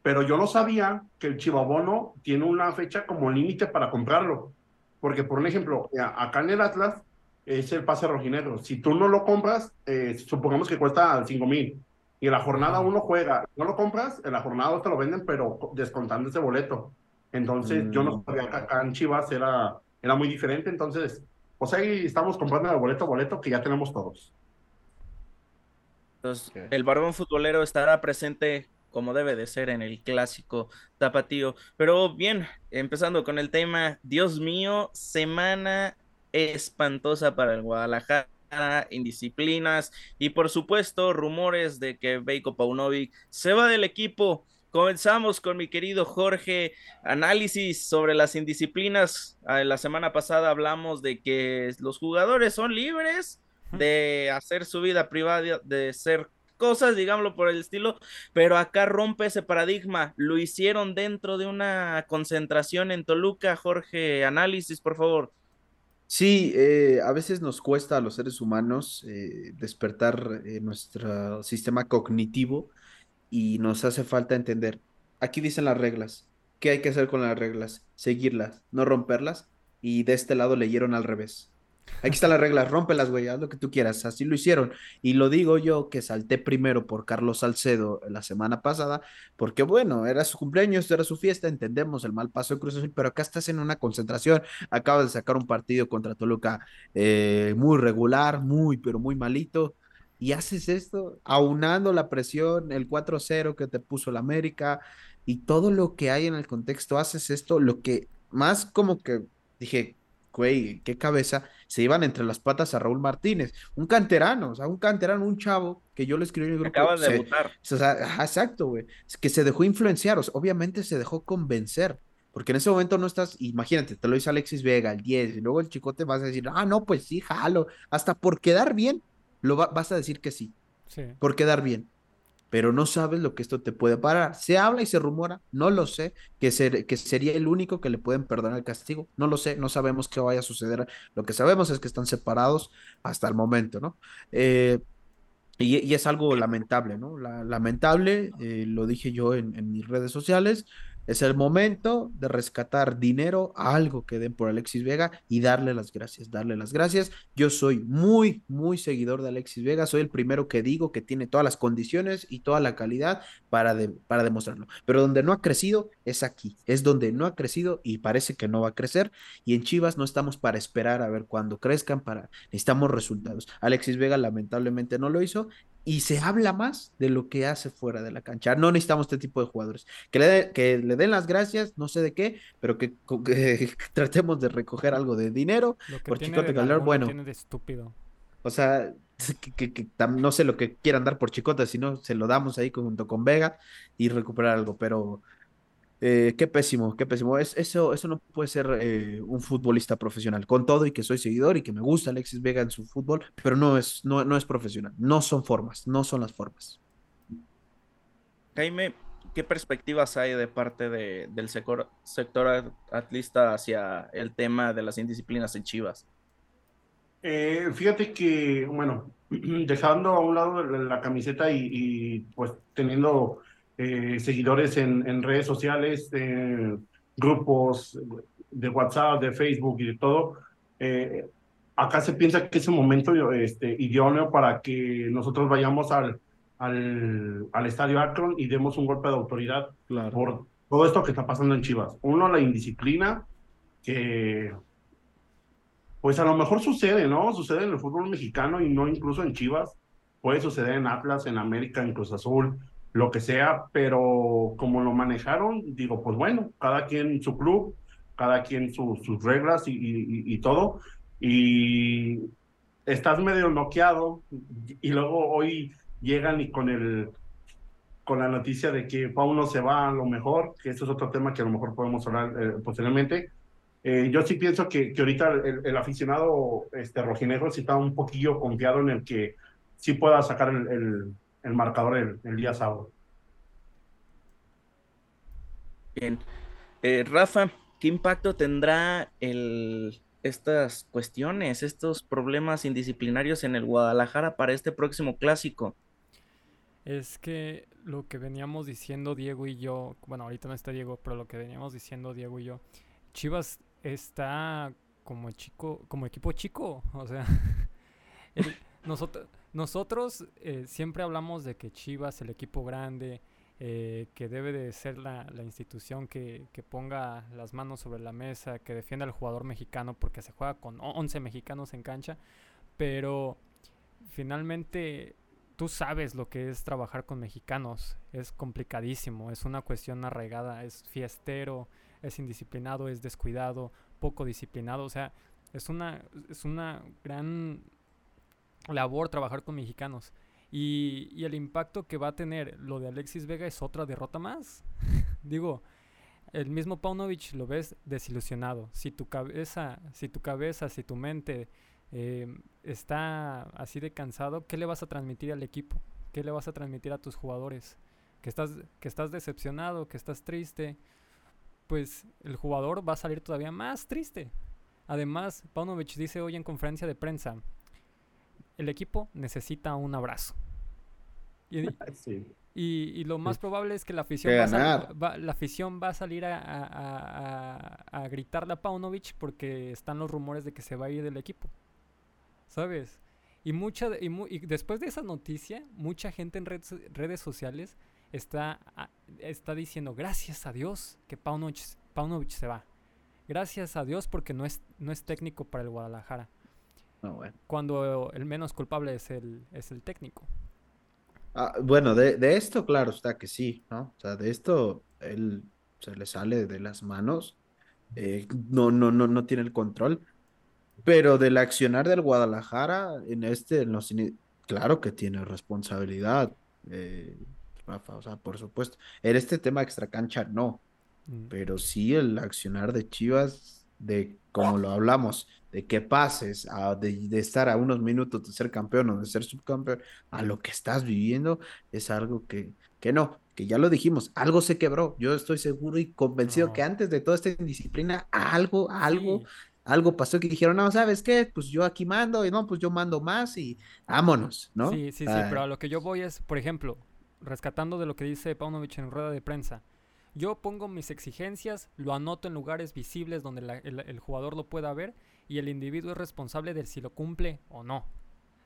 Pero yo no sabía que el chivabono tiene una fecha como límite para comprarlo. Porque, por ejemplo, eh, acá en el Atlas es el pase rojinegro. Si tú no lo compras, eh, supongamos que cuesta 5 mil. Y en la jornada uno juega, no lo compras, en la jornada dos te lo venden, pero descontando ese boleto. Entonces, yo no mm. sabía que acá en Chivas era, era muy diferente. Entonces, pues ahí estamos comprando el boleto boleto que ya tenemos todos. Entonces, el barbón futbolero estará presente como debe de ser en el clásico tapatío. Pero bien, empezando con el tema, Dios mío, semana espantosa para el Guadalajara, indisciplinas y por supuesto rumores de que Beiko Paunovic se va del equipo. Comenzamos con mi querido Jorge, análisis sobre las indisciplinas. Ah, la semana pasada hablamos de que los jugadores son libres de hacer su vida privada, de ser cosas, digámoslo por el estilo, pero acá rompe ese paradigma. Lo hicieron dentro de una concentración en Toluca. Jorge, análisis, por favor. Sí, eh, a veces nos cuesta a los seres humanos eh, despertar eh, nuestro sistema cognitivo y nos hace falta entender. Aquí dicen las reglas. ¿Qué hay que hacer con las reglas? Seguirlas, no romperlas. Y de este lado leyeron al revés. Aquí está la regla, rómpelas, güey, haz lo que tú quieras. Así lo hicieron. Y lo digo yo que salté primero por Carlos Salcedo la semana pasada, porque bueno, era su cumpleaños, era su fiesta, entendemos el mal paso de Cruz Azul, pero acá estás en una concentración, acabas de sacar un partido contra Toluca eh, muy regular, muy, pero muy malito. Y haces esto, aunando la presión, el 4-0 que te puso el América y todo lo que hay en el contexto, haces esto, lo que más como que dije, güey, qué cabeza, se iban entre las patas a Raúl Martínez, un canterano, o sea, un canterano, un chavo que yo le escribí en el grupo. Acaba de debutar. O sea, exacto, güey, que se dejó influenciar, obviamente se dejó convencer. Porque en ese momento no estás, imagínate, te lo dice Alexis Vega, el 10, y luego el chico te vas a decir, ah, no, pues sí, jalo. Hasta por quedar bien, lo vas a decir que sí. Sí. Por quedar bien pero no sabes lo que esto te puede parar. Se habla y se rumora, no lo sé, que, ser, que sería el único que le pueden perdonar el castigo. No lo sé, no sabemos qué vaya a suceder. Lo que sabemos es que están separados hasta el momento, ¿no? Eh, y, es algo lamentable, ¿no? lamentable, eh, lo dije yo en, en mis redes sociales, es el momento de rescatar dinero a algo que den por Alexis Vega y darle las gracias, darle las gracias. Yo soy muy, muy seguidor de Alexis Vega, soy el primero que digo que tiene todas las condiciones y toda la calidad para, para demostrarlo. Pero donde no ha crecido es aquí, es donde no ha crecido y parece que no va a crecer. Y en Chivas no estamos para esperar a ver cuándo crezcan, para necesitamos resultados. Alexis Vega lamentablemente no lo hizo y se habla más de lo que hace fuera de la cancha. No necesitamos este tipo de jugadores. Que le, que le den las gracias, no sé de qué, pero que, tratemos de recoger algo de dinero por Chicote Calderón. Bueno, de estúpido. O sea, que, no sé lo que quieran dar por Chicote, sino se lo damos ahí junto con Vega y recuperar algo, pero eh, qué pésimo, qué pésimo. Es, eso, eso no puede ser eh, un futbolista profesional. Con todo y que soy seguidor y que me gusta Alexis Vega en su fútbol, pero no es, no, no es profesional. No son formas, no son las formas. Jaime, ¿qué perspectivas hay de parte de, del sector, sector atlista hacia el tema de las indisciplinas en Chivas? Eh, fíjate que, bueno, dejando a un lado la, camiseta y pues teniendo eh, seguidores en, redes sociales, grupos de WhatsApp, de Facebook y de todo. Eh, acá se piensa que es un momento este, idóneo para que nosotros vayamos al, al, al, estadio Akron y demos un golpe de autoridad por todo esto que está pasando en Chivas. Uno, la indisciplina, que pues a lo mejor sucede, ¿no? Sucede en el fútbol mexicano y no incluso en Chivas. Puede suceder en Atlas, en América, en Cruz Azul, lo que sea, pero como lo manejaron, digo, pues bueno, cada quien su club, cada quien sus reglas y, todo, y estás medio noqueado, y luego hoy llegan y con el con la noticia de que Pauno se va a lo mejor, que eso es otro tema que a lo mejor podemos hablar eh, posteriormente. Eh, yo sí pienso que, que ahorita el, aficionado este, rojinegro sí está un poquillo confiado en el que sí pueda sacar el el marcador el, día sábado. Bien. Eh, Rafa, ¿qué impacto tendrá el, estas cuestiones, estos problemas indisciplinarios en el Guadalajara para este próximo clásico? Es que lo que veníamos diciendo Diego y yo, bueno, ahorita no está Diego, pero lo que veníamos diciendo Diego y yo, Chivas está como chico, como equipo chico, o sea, nosotros nosotros eh, siempre hablamos de que Chivas, el equipo grande, eh, que debe de ser la, institución que, ponga las manos sobre la mesa, que defienda al jugador mexicano porque se juega con 11 mexicanos en cancha, pero finalmente tú sabes lo que es trabajar con mexicanos, es complicadísimo, es una cuestión arraigada, es fiestero, es indisciplinado, es descuidado, poco disciplinado, o sea, es una, es una gran labor trabajar con mexicanos. Y, el impacto que va a tener lo de Alexis Vega es otra derrota más. Digo, el mismo Paunovic lo ves desilusionado. Si tu cabeza, si tu cabeza, si tu mente eh, está así de cansado, ¿qué le vas a transmitir al equipo? ¿Qué le vas a transmitir a tus jugadores? Que estás, que estás decepcionado, que estás triste. Pues el jugador va a salir todavía más triste. Además, Paunovic dice hoy en conferencia de prensa, el equipo necesita un abrazo. Y, lo más probable es que la afición, va a, la afición va a salir a, gritarle a Paunovic porque están los rumores de que se va a ir del equipo. ¿Sabes? Y, mucha, y, después de esa noticia, mucha gente en redes, sociales está, está diciendo gracias a Dios que Paunovic, Paunovic se va. Gracias a Dios porque no es, no es técnico para el Guadalajara. Cuando el menos culpable es el, es el técnico. Ah, bueno, de, esto, claro, está que sí, ¿no? O sea, de esto él se le sale de las manos. Eh, no, no, no, no tiene el control. Pero del accionar del Guadalajara en este, en los claro que tiene responsabilidad, eh, Rafa, o sea, por supuesto. En este tema extra cancha, no. Mm. Pero sí el accionar de Chivas, de como lo hablamos, de que pases a, de, estar a unos minutos de ser campeón o de ser subcampeón a lo que estás viviendo es algo que, que no, que ya lo dijimos, algo se quebró. Yo estoy seguro y convencido que antes de toda esta indisciplina, algo, algo, algo pasó que dijeron, no, ¿sabes qué? Pues yo aquí mando y no, pues yo mando más y vámonos, ¿no? Sí, sí, sí, ah. pero a lo que yo voy es, por ejemplo, rescatando de lo que dice Paunovic en rueda de prensa. Yo pongo mis exigencias, lo anoto en lugares visibles donde el jugador lo pueda ver y el individuo es responsable de si lo cumple o no.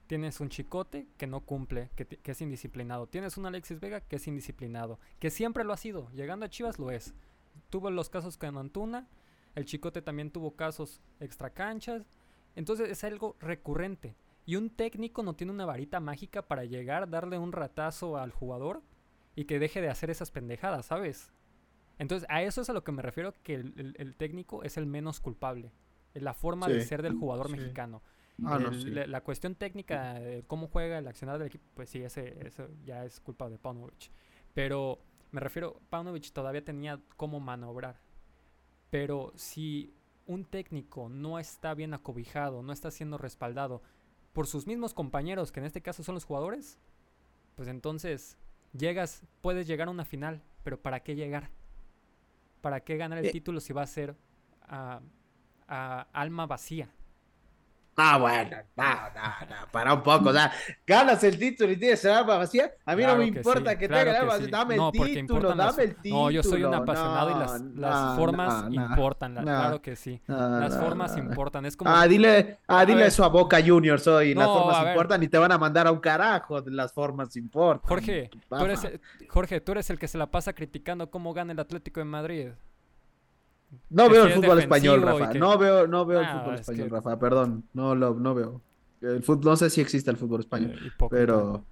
Tienes un chicote que no cumple, que, es indisciplinado. Tienes un Alexis Vega que es indisciplinado, que siempre lo ha sido. Llegando a Chivas lo es. Tuvo los casos con Antuna, el chicote también tuvo casos extra canchas. Entonces es algo recurrente. Y un técnico no tiene una varita mágica para llegar, darle un ratazo al jugador y que deje de hacer esas pendejadas, ¿sabes? Entonces, a eso es a lo que me refiero, que el, técnico es el menos culpable. La forma de ser del jugador mexicano. Ah, la, cuestión técnica de cómo juega el accionar del equipo, pues sí, ese, eso ya es culpa de Paunovic. Pero me refiero, Paunovic todavía tenía cómo manobrar. Pero si un técnico no está bien acobijado, no está siendo respaldado por sus mismos compañeros, que en este caso son los jugadores, pues entonces llegas, puedes llegar a una final, pero ¿para qué llegar? ¿Para qué ganar el eh. título si va a ser a alma vacía? Ah, bueno, no, no, no, para un poco, o sea, ganas el título y tienes el alma vacía, a mí no me importa que, tenga el alma dame el título, dame el título. No, yo soy un apasionado y las, las formas importan, claro que sí, las formas importan, es como... Ah, dile, ah, dile eso a Boca Juniors hoy, las formas importan y te van a mandar a un carajo, las formas importan. Jorge, tú eres, Jorge, tú eres el que se la pasa criticando cómo gana el Atlético de Madrid. No veo el fútbol español, Rafa. No veo, no veo el ah, fútbol español, Rafa. Perdón. No lo, no veo. El fútbol, no sé si existe el fútbol español. Eh, pero.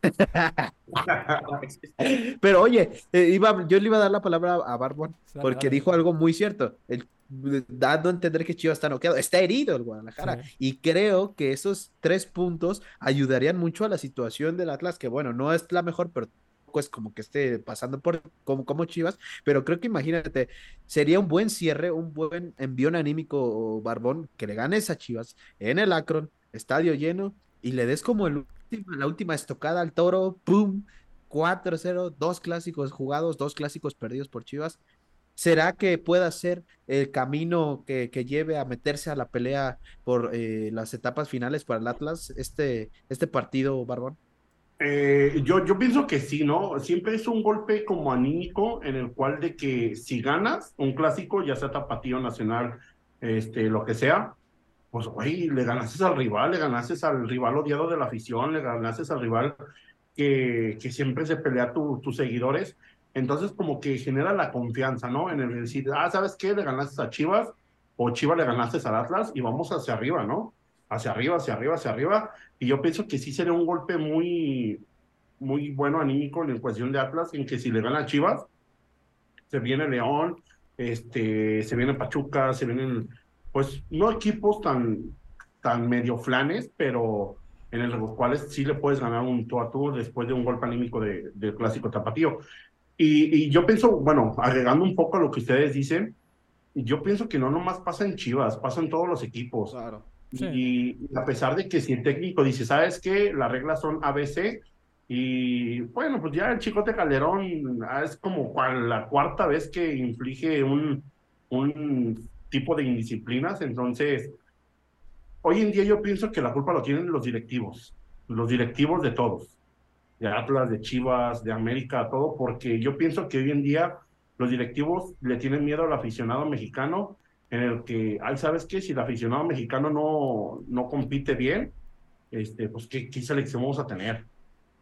pero oye, eh, iba, yo le iba a dar la palabra a Barbón porque dijo algo muy cierto. El, dando a entender que Chivas está noqueado. Está herido el Guadalajara. Y creo que esos tres puntos ayudarían mucho a la situación del Atlas, que bueno, no es la mejor, pero es como que esté pasando por como, como Chivas, pero creo que imagínate, sería un buen cierre, un buen envío anímico Barbón, que le ganes a Chivas en el Akron, estadio lleno, y le des como el la última estocada al toro, ¡pum! 4-0, dos clásicos jugados, dos clásicos perdidos por Chivas. ¿Será que pueda ser el camino que, lleve a meterse a la pelea por eh, las etapas finales para el Atlas este, este partido, Barbón? Eh, yo, yo pienso que sí, ¿no? Siempre es un golpe como anímico en el cual de que si ganas un clásico, ya sea tapatío nacional, este, lo que sea, pues, güey, le ganaste al rival, le ganaste al rival odiado de la afición, le ganaste al rival que, que siempre se pelea tus seguidores. Entonces, como que genera la confianza, ¿no? En el decir, ah, ¿sabes qué? Le ganaste a Chivas o Chivas le ganaste al Atlas y vamos hacia arriba, ¿no? Hacia arriba, hacia arriba, hacia arriba. Y yo pienso que sí sería un golpe muy, muy bueno anímico en cuestión de Atlas, en que si le gana a Chivas, se viene León, este, se viene Pachuca, se vienen, pues, no equipos tan, tan medio flanes, pero en los cuales sí le puedes ganar un tú a tú después de un golpe anímico de, clásico tapatío. Y, y, yo pienso, bueno, agregando un poco a lo que ustedes dicen, yo pienso que no nomás pasa en Chivas, pasa en todos los equipos. Claro. Y, a pesar de que si el técnico dice, ¿sabes qué? Las reglas son ABC. Y bueno, pues ya el Chicote Calderón ah, es como la cuarta vez que inflige un, un tipo de indisciplinas. Entonces, hoy en día yo pienso que la culpa lo tienen los directivos, los directivos de todos, de Atlas, de Chivas, de América, todo, porque yo pienso que hoy en día los directivos le tienen miedo al aficionado mexicano en el que, ay, ¿sabes qué? Si el aficionado mexicano no, no compite bien, este, pues ¿qué, ¿qué, selección vamos a tener?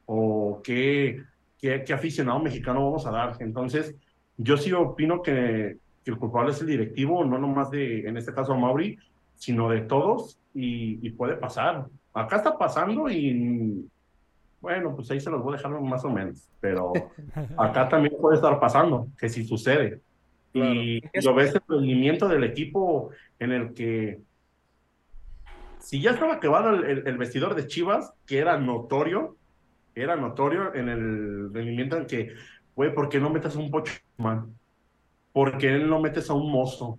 ¿O qué, qué, qué, aficionado mexicano vamos a dar? Entonces, yo sí opino que, que, el culpable es el directivo, no nomás de, en este caso, Mauri, sino de todos, y, y puede pasar. Acá está pasando y bueno, pues ahí se los voy a dejar más o menos, pero acá también puede estar pasando, que si sucede. Y lo ves el rendimiento del equipo en el que si ya estaba quedado el, vestidor de Chivas, que era notorio, era notorio en el rendimiento en que, güey, ¿por qué no metes a un man? ¿Por qué no metes a un mozo?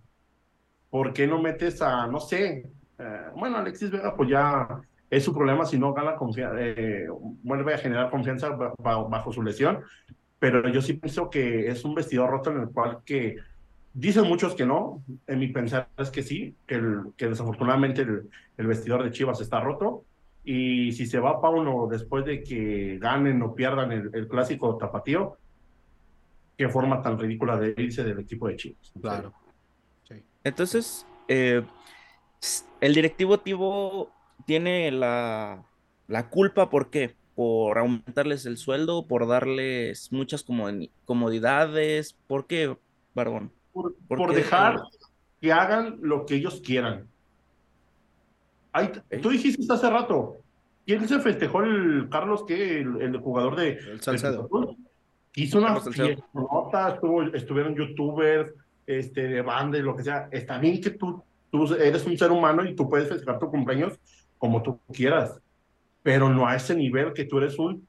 ¿Por qué no metes a, no sé, eh, bueno, Alexis Vega, pues ya es su problema si no gana confianza, eh, vuelve a generar confianza bajo su lesión, pero yo sí pienso que es un vestidor roto en el cual que dicen muchos que no, en mi pensar es que sí, que, el, que desafortunadamente el, vestidor de Chivas está roto, y si se va Pauno después de que ganen o pierdan el, clásico tapatío, qué forma tan ridícula de irse del equipo de Chivas. Claro. Entonces, eh, el directivo Tivo tiene la, la culpa, ¿por qué? Por aumentarles el sueldo, por darles muchas comodidades. ¿Por qué, Barbón? Por, dejar que hagan lo que ellos quieran. Ay, tú dijiste hace rato, ¿quién se festejó el Carlos que el, el jugador de El Salcedo. Hizo una fiesta, estuvo, estuvieron youtubers, este, de banda y lo que sea. Está bien que tú, tú eres un ser humano y tú puedes festejar tu cumpleaños como tú quieras, pero no a ese nivel que tú eres un...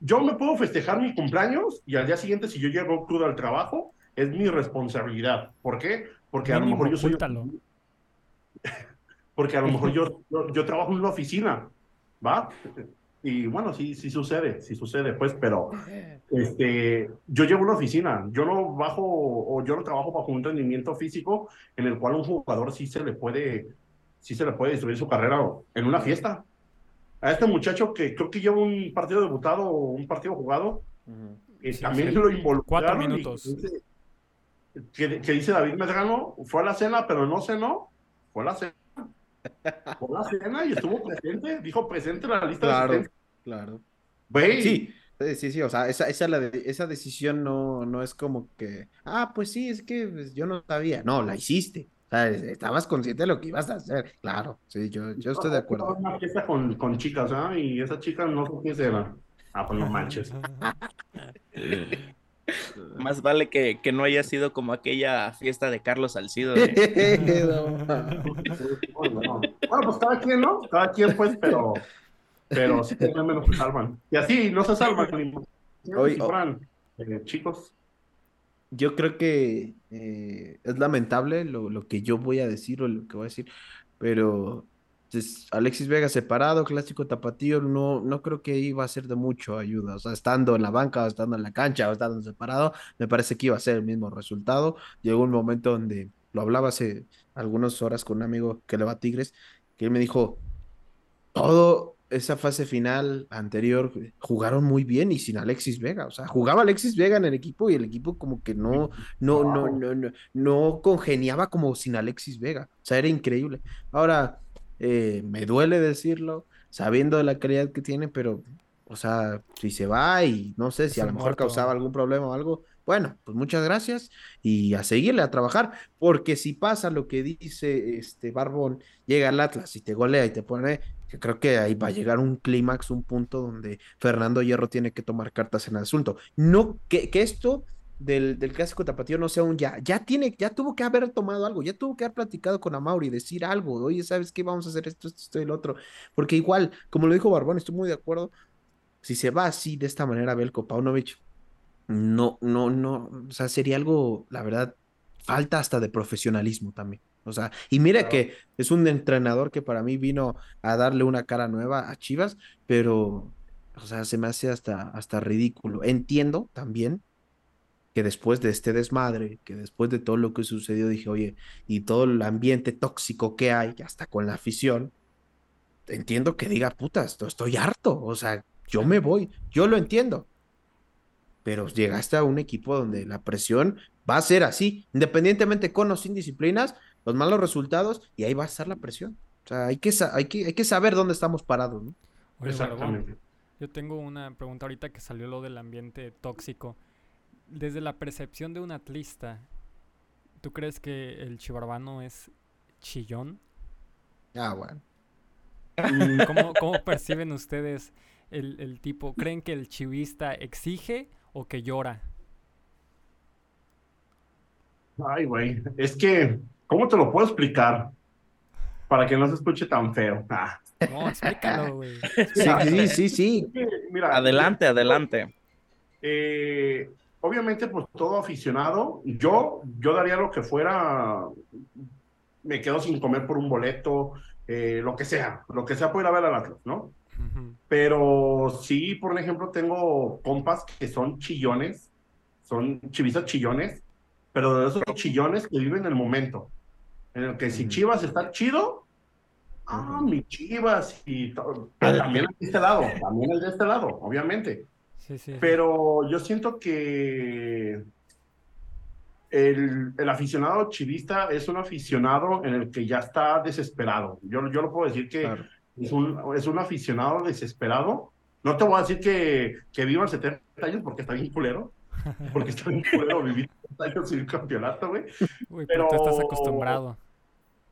Yo me puedo festejar mi cumpleaños y al día siguiente si yo llego crudo al trabajo, es mi responsabilidad. ¿Por qué? Porque a lo mejor yo soy... Porque a lo mejor yo, yo, yo trabajo en una oficina, ¿va? Y bueno, sí, sí sucede, sí sucede, pues, pero este, yo llevo una oficina, yo no bajo o yo no trabajo bajo un rendimiento físico en el cual un jugador sí se le puede, sí se le puede destruir su carrera en una fiesta. A este muchacho que creo que lleva un partido debutado o un partido jugado, eh, Sí, también sí. lo involucraron. Cuatro minutos. Que dice, que, que dice David Medrano, fue a la cena, pero no cenó, fue a la cena. Fue a la cena y estuvo presente, dijo presente en la lista de Claro, asistentes. claro. Güey, Sí, sí, sí, sí, o sea, esa, esa, la de- esa decisión no, no es como que, ah, pues sí, es que pues, yo no sabía, no, la hiciste, o sea, estabas consciente de lo que ibas a hacer, claro, sí, yo, yo estoy de acuerdo. en una fiesta con, con chicas, ¿ah? Y esas chicas no sé quiénes eran. Ah, pues no manches. Más vale que, que no haya sido como aquella fiesta de Carlos Salcido. de- Bueno, no. Bueno, pues cada quien, ¿no? Cada quien, pues, pero, pero sí, menos se salvan. Y así no se salvan. Eh, chicos. Yo creo que eh, es lamentable lo, lo que yo voy a decir o lo que voy a decir, pero pues, Alexis Vega separado, clásico tapatío, no, no creo que iba a ser de mucho ayuda. O sea, estando en la banca, o estando en la cancha, o estando separado, me parece que iba a ser el mismo resultado. Llegó un momento donde lo hablaba hace algunas horas con un amigo que le va a Tigres, que él me dijo, todo esa fase final anterior eh, jugaron muy bien y sin Alexis Vega. O sea, jugaba Alexis Vega en el equipo y el equipo como que no, no, no, no, no, no congeniaba como sin Alexis Vega. O sea, era increíble. Ahora, eh, me duele decirlo, sabiendo de la calidad que tiene, pero, o sea, si se va y no sé si a lo mejor causaba algún problema o algo, bueno, pues muchas gracias y a seguirle a trabajar, porque si pasa lo que dice este Barbón, llega al Atlas y te golea y te pone, creo que ahí va a llegar un clímax, un punto donde Fernando Hierro tiene que tomar cartas en el asunto. No, que, que esto del, del clásico tapatío no sea un ya, ya tiene, ya tuvo que haber tomado algo, ya tuvo que haber platicado con Amauri, decir algo, oye, ¿sabes qué? Vamos a hacer esto, esto, esto y el otro, porque igual, como lo dijo Barbón, estoy muy de acuerdo, si se va así, de esta manera, Belko Paunovic, no, no, no, o sea, sería algo, la verdad, falta hasta de profesionalismo también. O sea, y mira Claro. que es un entrenador que para mí vino a darle una cara nueva a Chivas, pero, o sea, se me hace hasta, hasta ridículo. Entiendo también que después de este desmadre, que después de todo lo que sucedió, dije, oye, y todo el ambiente tóxico que hay, hasta con la afición, entiendo que diga, esto- estoy harto, o sea, yo me voy, yo lo entiendo. Pero llegaste a un equipo donde la presión va a ser así, independientemente con o sin disciplinas, los malos resultados, y ahí va a estar la presión. O sea, hay que, hay que, hay que saber dónde estamos parados, ¿no? Oye, Barbón, Exactamente. yo tengo una pregunta ahorita que salió lo del ambiente tóxico. Desde la percepción de un atlista, ¿tú crees que el chivarbano es chillón? Ah, bueno. Mm, ¿Cómo, cómo perciben ustedes el, el tipo? ¿Creen que el chivista exige o que llora? Ay, güey. Es que, ¿cómo te lo puedo explicar? Para que no se escuche tan feo. Ah. No, explícalo, güey. Sí, sí, sí, sí. Mira, Adelante, adelante. Eh, obviamente, pues todo aficionado, yo, yo daría lo que fuera, me quedo sin comer por un boleto, eh, lo que sea, lo que sea por ir a ver al Atlas, ¿no? Pero sí, por ejemplo, tengo compas que son chillones, son chivistas chillones, pero de esos chillones que viven el momento, en el que si. Chivas está chido, ah, mi Chivas, y también el de este lado, también el de este lado, obviamente. Sí, sí. Pero yo siento que el, el aficionado chivista es un aficionado en el que ya está desesperado. Yo, yo lo puedo decir que Claro. Es, un, es un aficionado desesperado. No te voy a decir que, que vivan 70 años porque está bien culero. Porque está bien culero vivir 70 años sin campeonato, güey. Uy, pero tú estás acostumbrado.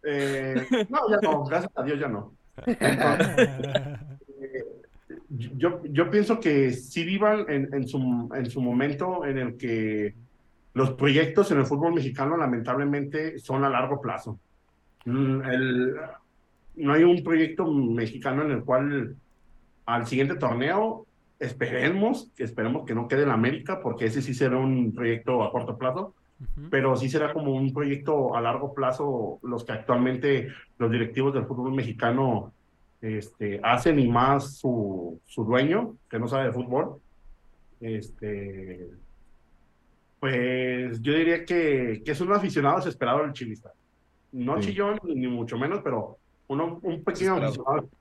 Eh, no, ya no, gracias a Dios ya no. yo, yo pienso que sí vivan en, en, su, en su momento en el que los proyectos en el fútbol mexicano lamentablemente son a largo plazo. Mm, el, no hay un proyecto mexicano en el cual al siguiente torneo esperemos, esperemos que no quede en América, porque ese sí será un proyecto a corto plazo, pero sí será como un proyecto a largo plazo los que actualmente los directivos del fútbol mexicano este, hacen y más su, su dueño, que no sabe de fútbol. Este, pues yo diría que, que es un aficionado desesperado del chivista. No chillón, ni mucho menos, pero uno, un pequeño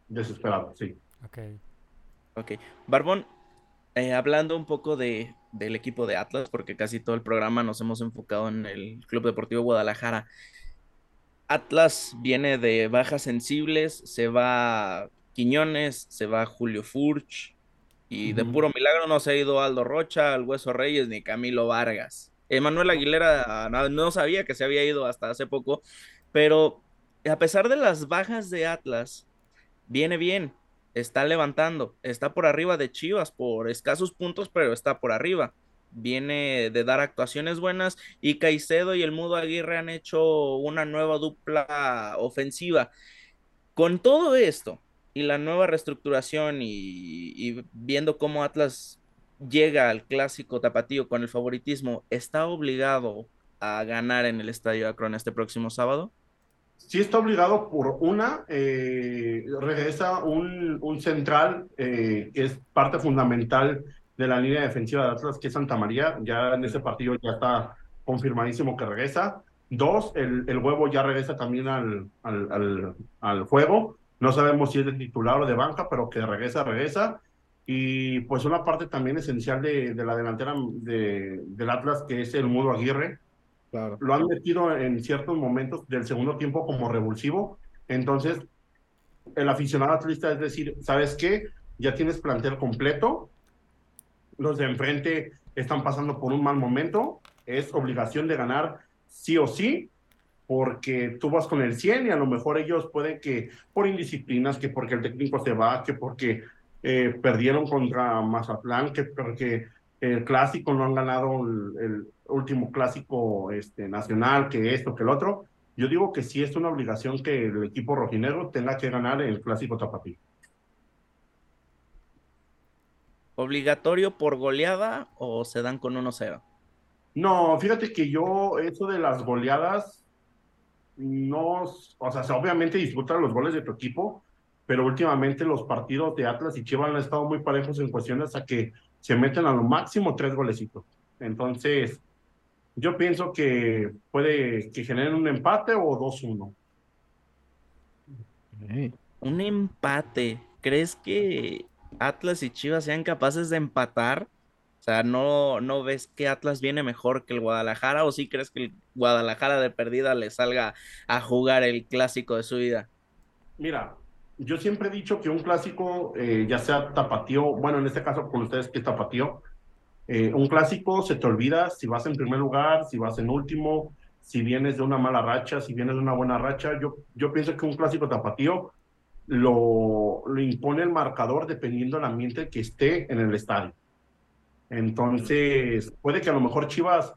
desesperado. sí. Ok. Ok. Barbón, eh, hablando un poco de, del equipo de Atlas, porque casi todo el programa nos hemos enfocado en el Club Deportivo Guadalajara. Atlas viene de bajas sensibles, se va Quiñones, se va Julio Furch, y de puro milagro no se ha ido Aldo Rocha, el Hueso Reyes, ni Camilo Vargas. Emanuel Aguilera no, no sabía que se había ido hasta hace poco, pero a pesar de las bajas de Atlas, viene bien está levantando, está por arriba de Chivas por escasos puntos, pero está por arriba. Viene de dar actuaciones buenas y Caicedo y el Mudo Aguirre han hecho una nueva dupla ofensiva. Con todo esto y la nueva reestructuración y, viendo cómo Atlas llega al clásico tapatío con el favoritismo, ¿está obligado a ganar en el Estadio Akron este próximo sábado? Sí está obligado por una, eh, regresa un, un central eh, que es parte fundamental de la línea defensiva de Atlas, que es Santa María, ya en ese partido ya está confirmadísimo que regresa. Dos, el, el huevo ya regresa también al, al, al, juego. No sabemos si es de titular o de banca, pero que regresa, regresa. Y pues una parte también esencial de, de la delantera de, del Atlas, que es el Mudo Aguirre, lo han metido en ciertos momentos del segundo tiempo como revulsivo. Entonces, el aficionado atlista es decir, ¿sabes qué? Ya tienes plantel completo. Los de enfrente están pasando por un mal momento. Es obligación de ganar sí o sí, porque tú vas con el 100 y a lo mejor ellos pueden que por indisciplinas, que porque el técnico se va, que porque eh, perdieron contra Mazatlán, que porque el clásico no han ganado el, último clásico este, nacional, que esto, que el otro. Yo digo que sí es una obligación que el equipo rojinegro tenga que ganar el clásico tapatío. ¿Obligatorio por goleada o se dan con 1-0? No, fíjate que yo, eso de las goleadas, no, o sea, obviamente disfrutan los goles de tu equipo, pero últimamente los partidos de Atlas y Chivas han estado muy parejos en cuestiones a que se meten a lo máximo tres golecitos. Entonces, yo pienso que puede que generen un empate o 2-1. Un empate. ¿Crees que Atlas y Chivas sean capaces de empatar? O sea, ¿no, ¿no ves que Atlas viene mejor que el Guadalajara o sí crees que el Guadalajara de perdida le salga a jugar el clásico de su vida? Mira, yo siempre he dicho que un clásico, eh, ya sea tapatío, bueno, en este caso con ustedes que es tapatío, eh, un clásico se te olvida si vas en primer lugar, si vas en último, si vienes de una mala racha, si vienes de una buena racha. Yo, yo pienso que un clásico tapatío lo, lo impone el marcador dependiendo del ambiente que esté en el estadio. Entonces, puede que a lo mejor Chivas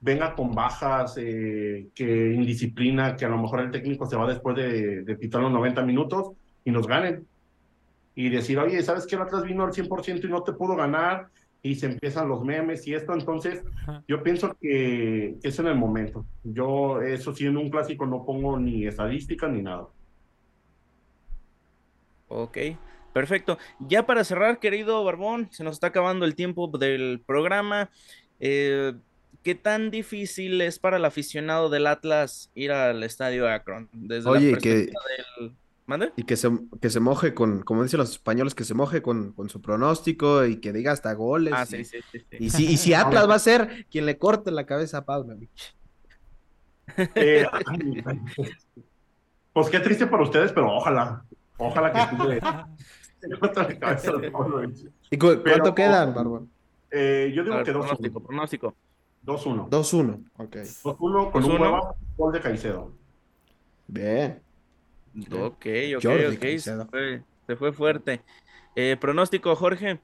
venga con bajas, eh, que indisciplina, que a lo mejor el técnico se va después de, de pitar los 90 minutos y nos ganen. Y decir, oye, ¿sabes que el Atlas vino al 100% y no te pudo ganar? Y se empiezan los memes y esto. Entonces, yo pienso que, es en el momento. Yo, eso sí, en un clásico no pongo ni estadística ni nada. Ok, perfecto. Ya para cerrar, querido Barbón, se nos está acabando el tiempo del programa. Eh, ¿Qué tan difícil es para el aficionado del Atlas ir al estadio Akron? Desde Oye, que, del... Y que se, que se moje con, como dicen los españoles, que se moje con, con su pronóstico y que diga hasta goles. Ah, sí, sí, sí, Y, si, y si Atlas va a ser quien le corte la cabeza a Pablo. Eh, pues qué triste para ustedes, pero ojalá. Ojalá que ¿Y cuánto quedan, Barbón? Eh, yo digo que 2-1. Pronóstico. 2-1. 2-1, ok. 2-1 con un gol de Caicedo. Bien. Ok, ok, Jordi ok. Se fue, se fue fuerte. Eh, pronóstico, Jorge.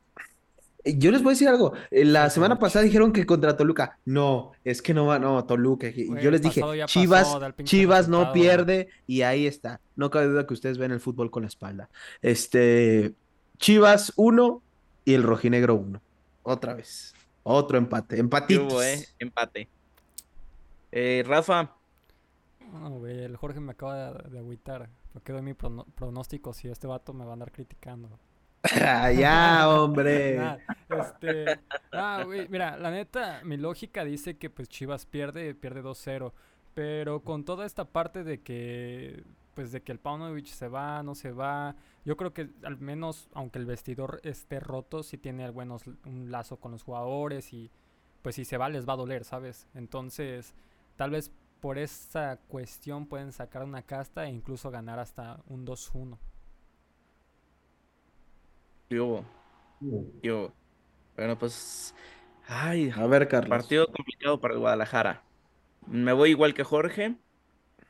Eh, Yo les voy a decir algo. eh, La semana pasada dijeron que contra Toluca. No, es que no va, no, Toluca. Güey, Yo les dije, Chivas, pasó, Chivas no pierde y ahí está. No cabe duda que ustedes ven el fútbol con la espalda. Este, Chivas 1 y el rojinegro 1. Otra vez. Otro empate. ¿Qué Empatitos. hubo, eh? Empate. Eh, Rafa, el Jorge me acaba de, de agüitar. Porque doy mi pronóstico si este vato me va a andar criticando. Ya, hombre. Nah, este, mira, la neta, mi lógica dice que pues Chivas pierde, pierde 2-0, pero con toda esta parte de que pues de que el Paunovic se va, no se va, yo creo que al menos aunque el vestidor esté roto, sí tiene al menos un lazo con los jugadores y pues si se va les va a doler, ¿sabes? Entonces, tal vez por esa cuestión pueden sacar una casta e incluso ganar hasta un 2-1. ¿qué hubo? ¿Qué hubo? Bueno, pues. Ay, A ver, Carlos. partido complicado para el Guadalajara. Me voy igual que Jorge.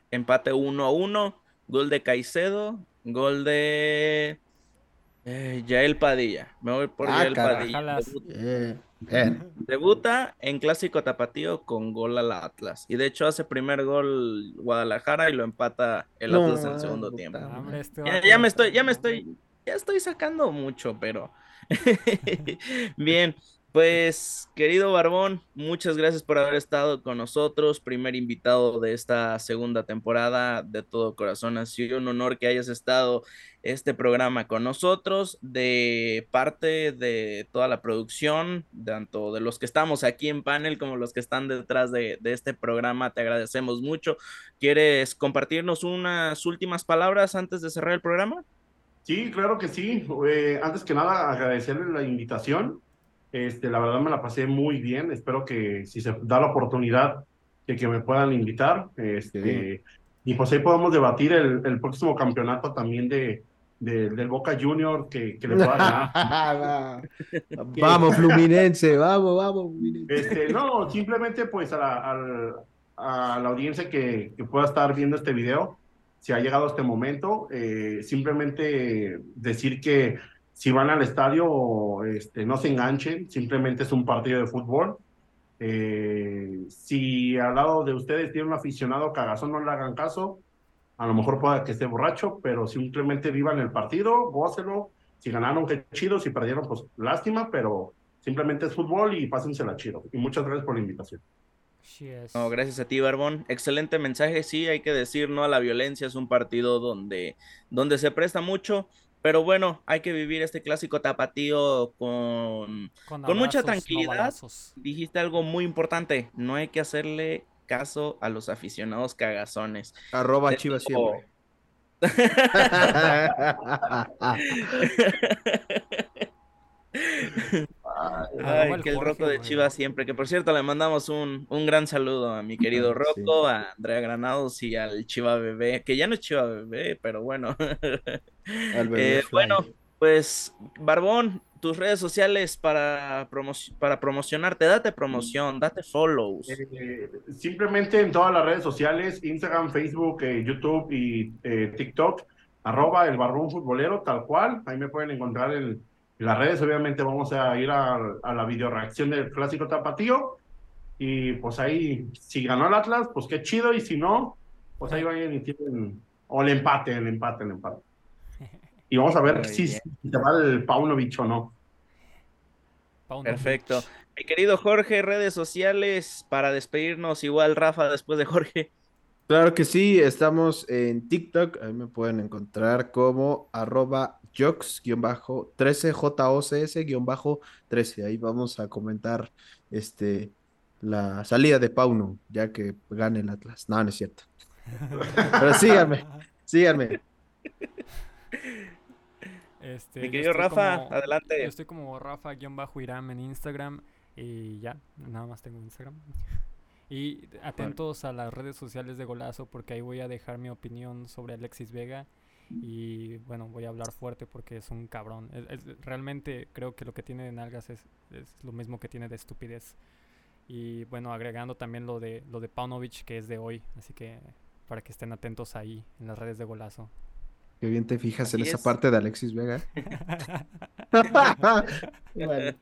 Empate 1 a 1. Gol de Caicedo. Gol de. Eh, Yael Padilla. Me voy por Ah, Yael. Padilla. Eh, bien. debuta en Clásico Tapatío con gol al Atlas. Y de hecho hace primer gol Guadalajara y lo empata el No, Atlas en el segundo puta tiempo. Hombre, este Ya, vato- ya me estoy, ya me estoy, ya estoy sacando mucho, pero bien, pues querido Barbón, muchas gracias por haber estado con nosotros, primer invitado de esta segunda temporada, de todo corazón, ha sido un honor que hayas estado este programa con nosotros, de parte de toda la producción, tanto de los que estamos aquí en panel como los que están detrás de, este programa, te agradecemos mucho. ¿Quieres compartirnos unas últimas palabras antes de cerrar el programa? Sí, claro que sí. Eh, antes que nada, agradecerle la invitación. Este, la verdad me la pasé muy bien. Espero que si se da la oportunidad de que me puedan invitar. Este, Y pues ahí podemos debatir el, el próximo campeonato también de, de- del Boca Junior que, que le pueda ganar. vamos, Fluminense, vamos, vamos, Fluminense. Este, no, simplemente pues a la, a la audiencia que, que pueda estar viendo este video, si ha llegado este momento, eh, simplemente decir que si van al estadio, este, no se enganchen, simplemente es un partido de fútbol. Eh, si al lado de ustedes tiene un aficionado cagazón, no le hagan caso, a lo mejor pueda que esté borracho, pero simplemente vivan el partido, gócelo. Si ganaron, qué chido, si perdieron, pues lástima, pero simplemente es fútbol y pásensela chido. Y muchas gracias por la invitación. No, gracias a ti, Barbón. Excelente mensaje. Sí, hay que decir no a la violencia. Es un partido donde, donde se presta mucho. Pero bueno, hay que vivir este clásico tapatío con... con mucha tranquilidad. Dijiste algo muy importante. No hay que hacerle caso a los aficionados cagazones. Arroba De Chivas todo. siempre. Ay, el que el Jorge, Rocco de. Chivas siempre. Que por cierto, le mandamos un, un gran saludo a mi querido Ah, sí. Rocco, a Andrea Granados y al Chiva Bebé, que ya no es Chiva Bebé, pero bueno. Al bebé Eh, bueno, pues, Barbón, tus redes sociales para, promo- para promocionarte, date promoción, date follows. Eh, simplemente en todas las redes sociales, Instagram, Facebook, eh, YouTube y eh, TikTok, arroba el barbón futbolero, tal cual. Ahí me pueden encontrar en, en las redes. Obviamente vamos a ir a, a la video reacción del clásico tapatío. Y pues ahí, si ganó el Atlas, pues qué chido. Y si no, pues ahí vayan y tienen. O el empate, el empate, el empate. Y vamos a ver si, si se va el Paunovic o no. Perfecto. Mi querido Jorge, redes sociales para despedirnos, igual Rafa después de Jorge. Claro que sí, estamos en TikTok, ahí me pueden encontrar como arroba jox-13, J-O-C-S-13, ahí vamos a comentar este, la salida de Pauno, ya que gane el Atlas. No, no es cierto. Pero síganme, síganme. Este, Mi yo querido estoy Rafa, como- adelante. Yo estoy como Rafa-Iram en Instagram y ya, nada más tengo Instagram. Y atentos a las redes sociales de Golazo porque ahí voy a dejar mi opinión sobre Alexis Vega y bueno, voy a hablar fuerte porque es un cabrón. Es- es- realmente creo que lo que tiene de nalgas es, es lo mismo que tiene de estupidez. Y bueno, agregando también lo de lo de Paunovic que es de hoy, así que para que estén atentos ahí en las redes de Golazo. Qué bien te fijas en esa es. parte de Alexis Vega. Bueno,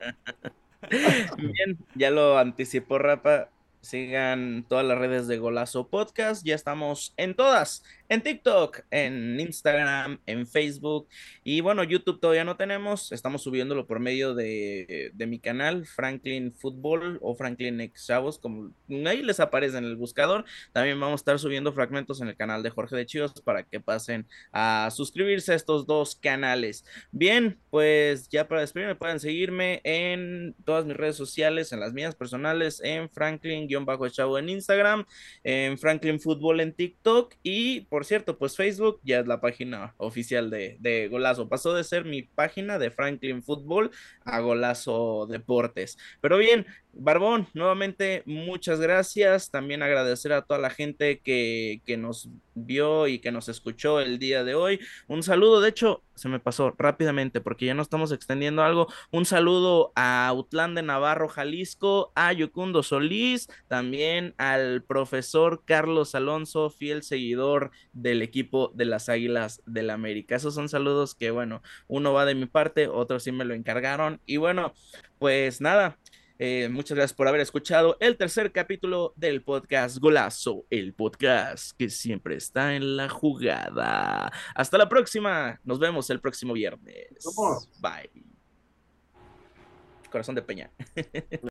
Bien, ya lo anticipó Rapa. Sigan todas las redes de Golazo Podcast. Ya estamos en todas. En TikTok, en Instagram, en Facebook. Y bueno, YouTube todavía no tenemos. Estamos subiéndolo por medio de, de mi canal, Franklin Football o Franklin X Chavos. Como ahí les aparece en el buscador. También vamos a estar subiendo fragmentos en el canal de Jorge de Chivas para que pasen a suscribirse a estos dos canales. Bien, pues ya para despedirme pueden seguirme en todas mis redes sociales, en las mías personales, en Franklin-Chavo en Instagram, en Franklin Fútbol en TikTok y por cierto, pues Facebook ya es la página oficial de, de Golazo. Pasó de ser mi página de Franklin Fútbol a Golazo Deportes. Pero bien, Barbón, nuevamente muchas gracias. También agradecer a toda la gente que, que nos vio y que nos escuchó el día de hoy. Un saludo, de hecho, se me pasó rápidamente porque ya no estamos extendiendo algo. Un saludo a Autlán de Navarro, Jalisco, a Yucundo Solís, también al profesor Carlos Alonso, fiel seguidor del equipo de las Águilas del la América. Esos son saludos que, bueno, uno va de mi parte, otro sí me lo encargaron. Y bueno, pues nada. Eh, muchas gracias por haber escuchado el tercer capítulo del podcast Golazo, el podcast que siempre está en la jugada. Hasta la próxima. Nos vemos el próximo viernes. Bye. Corazón de Peña.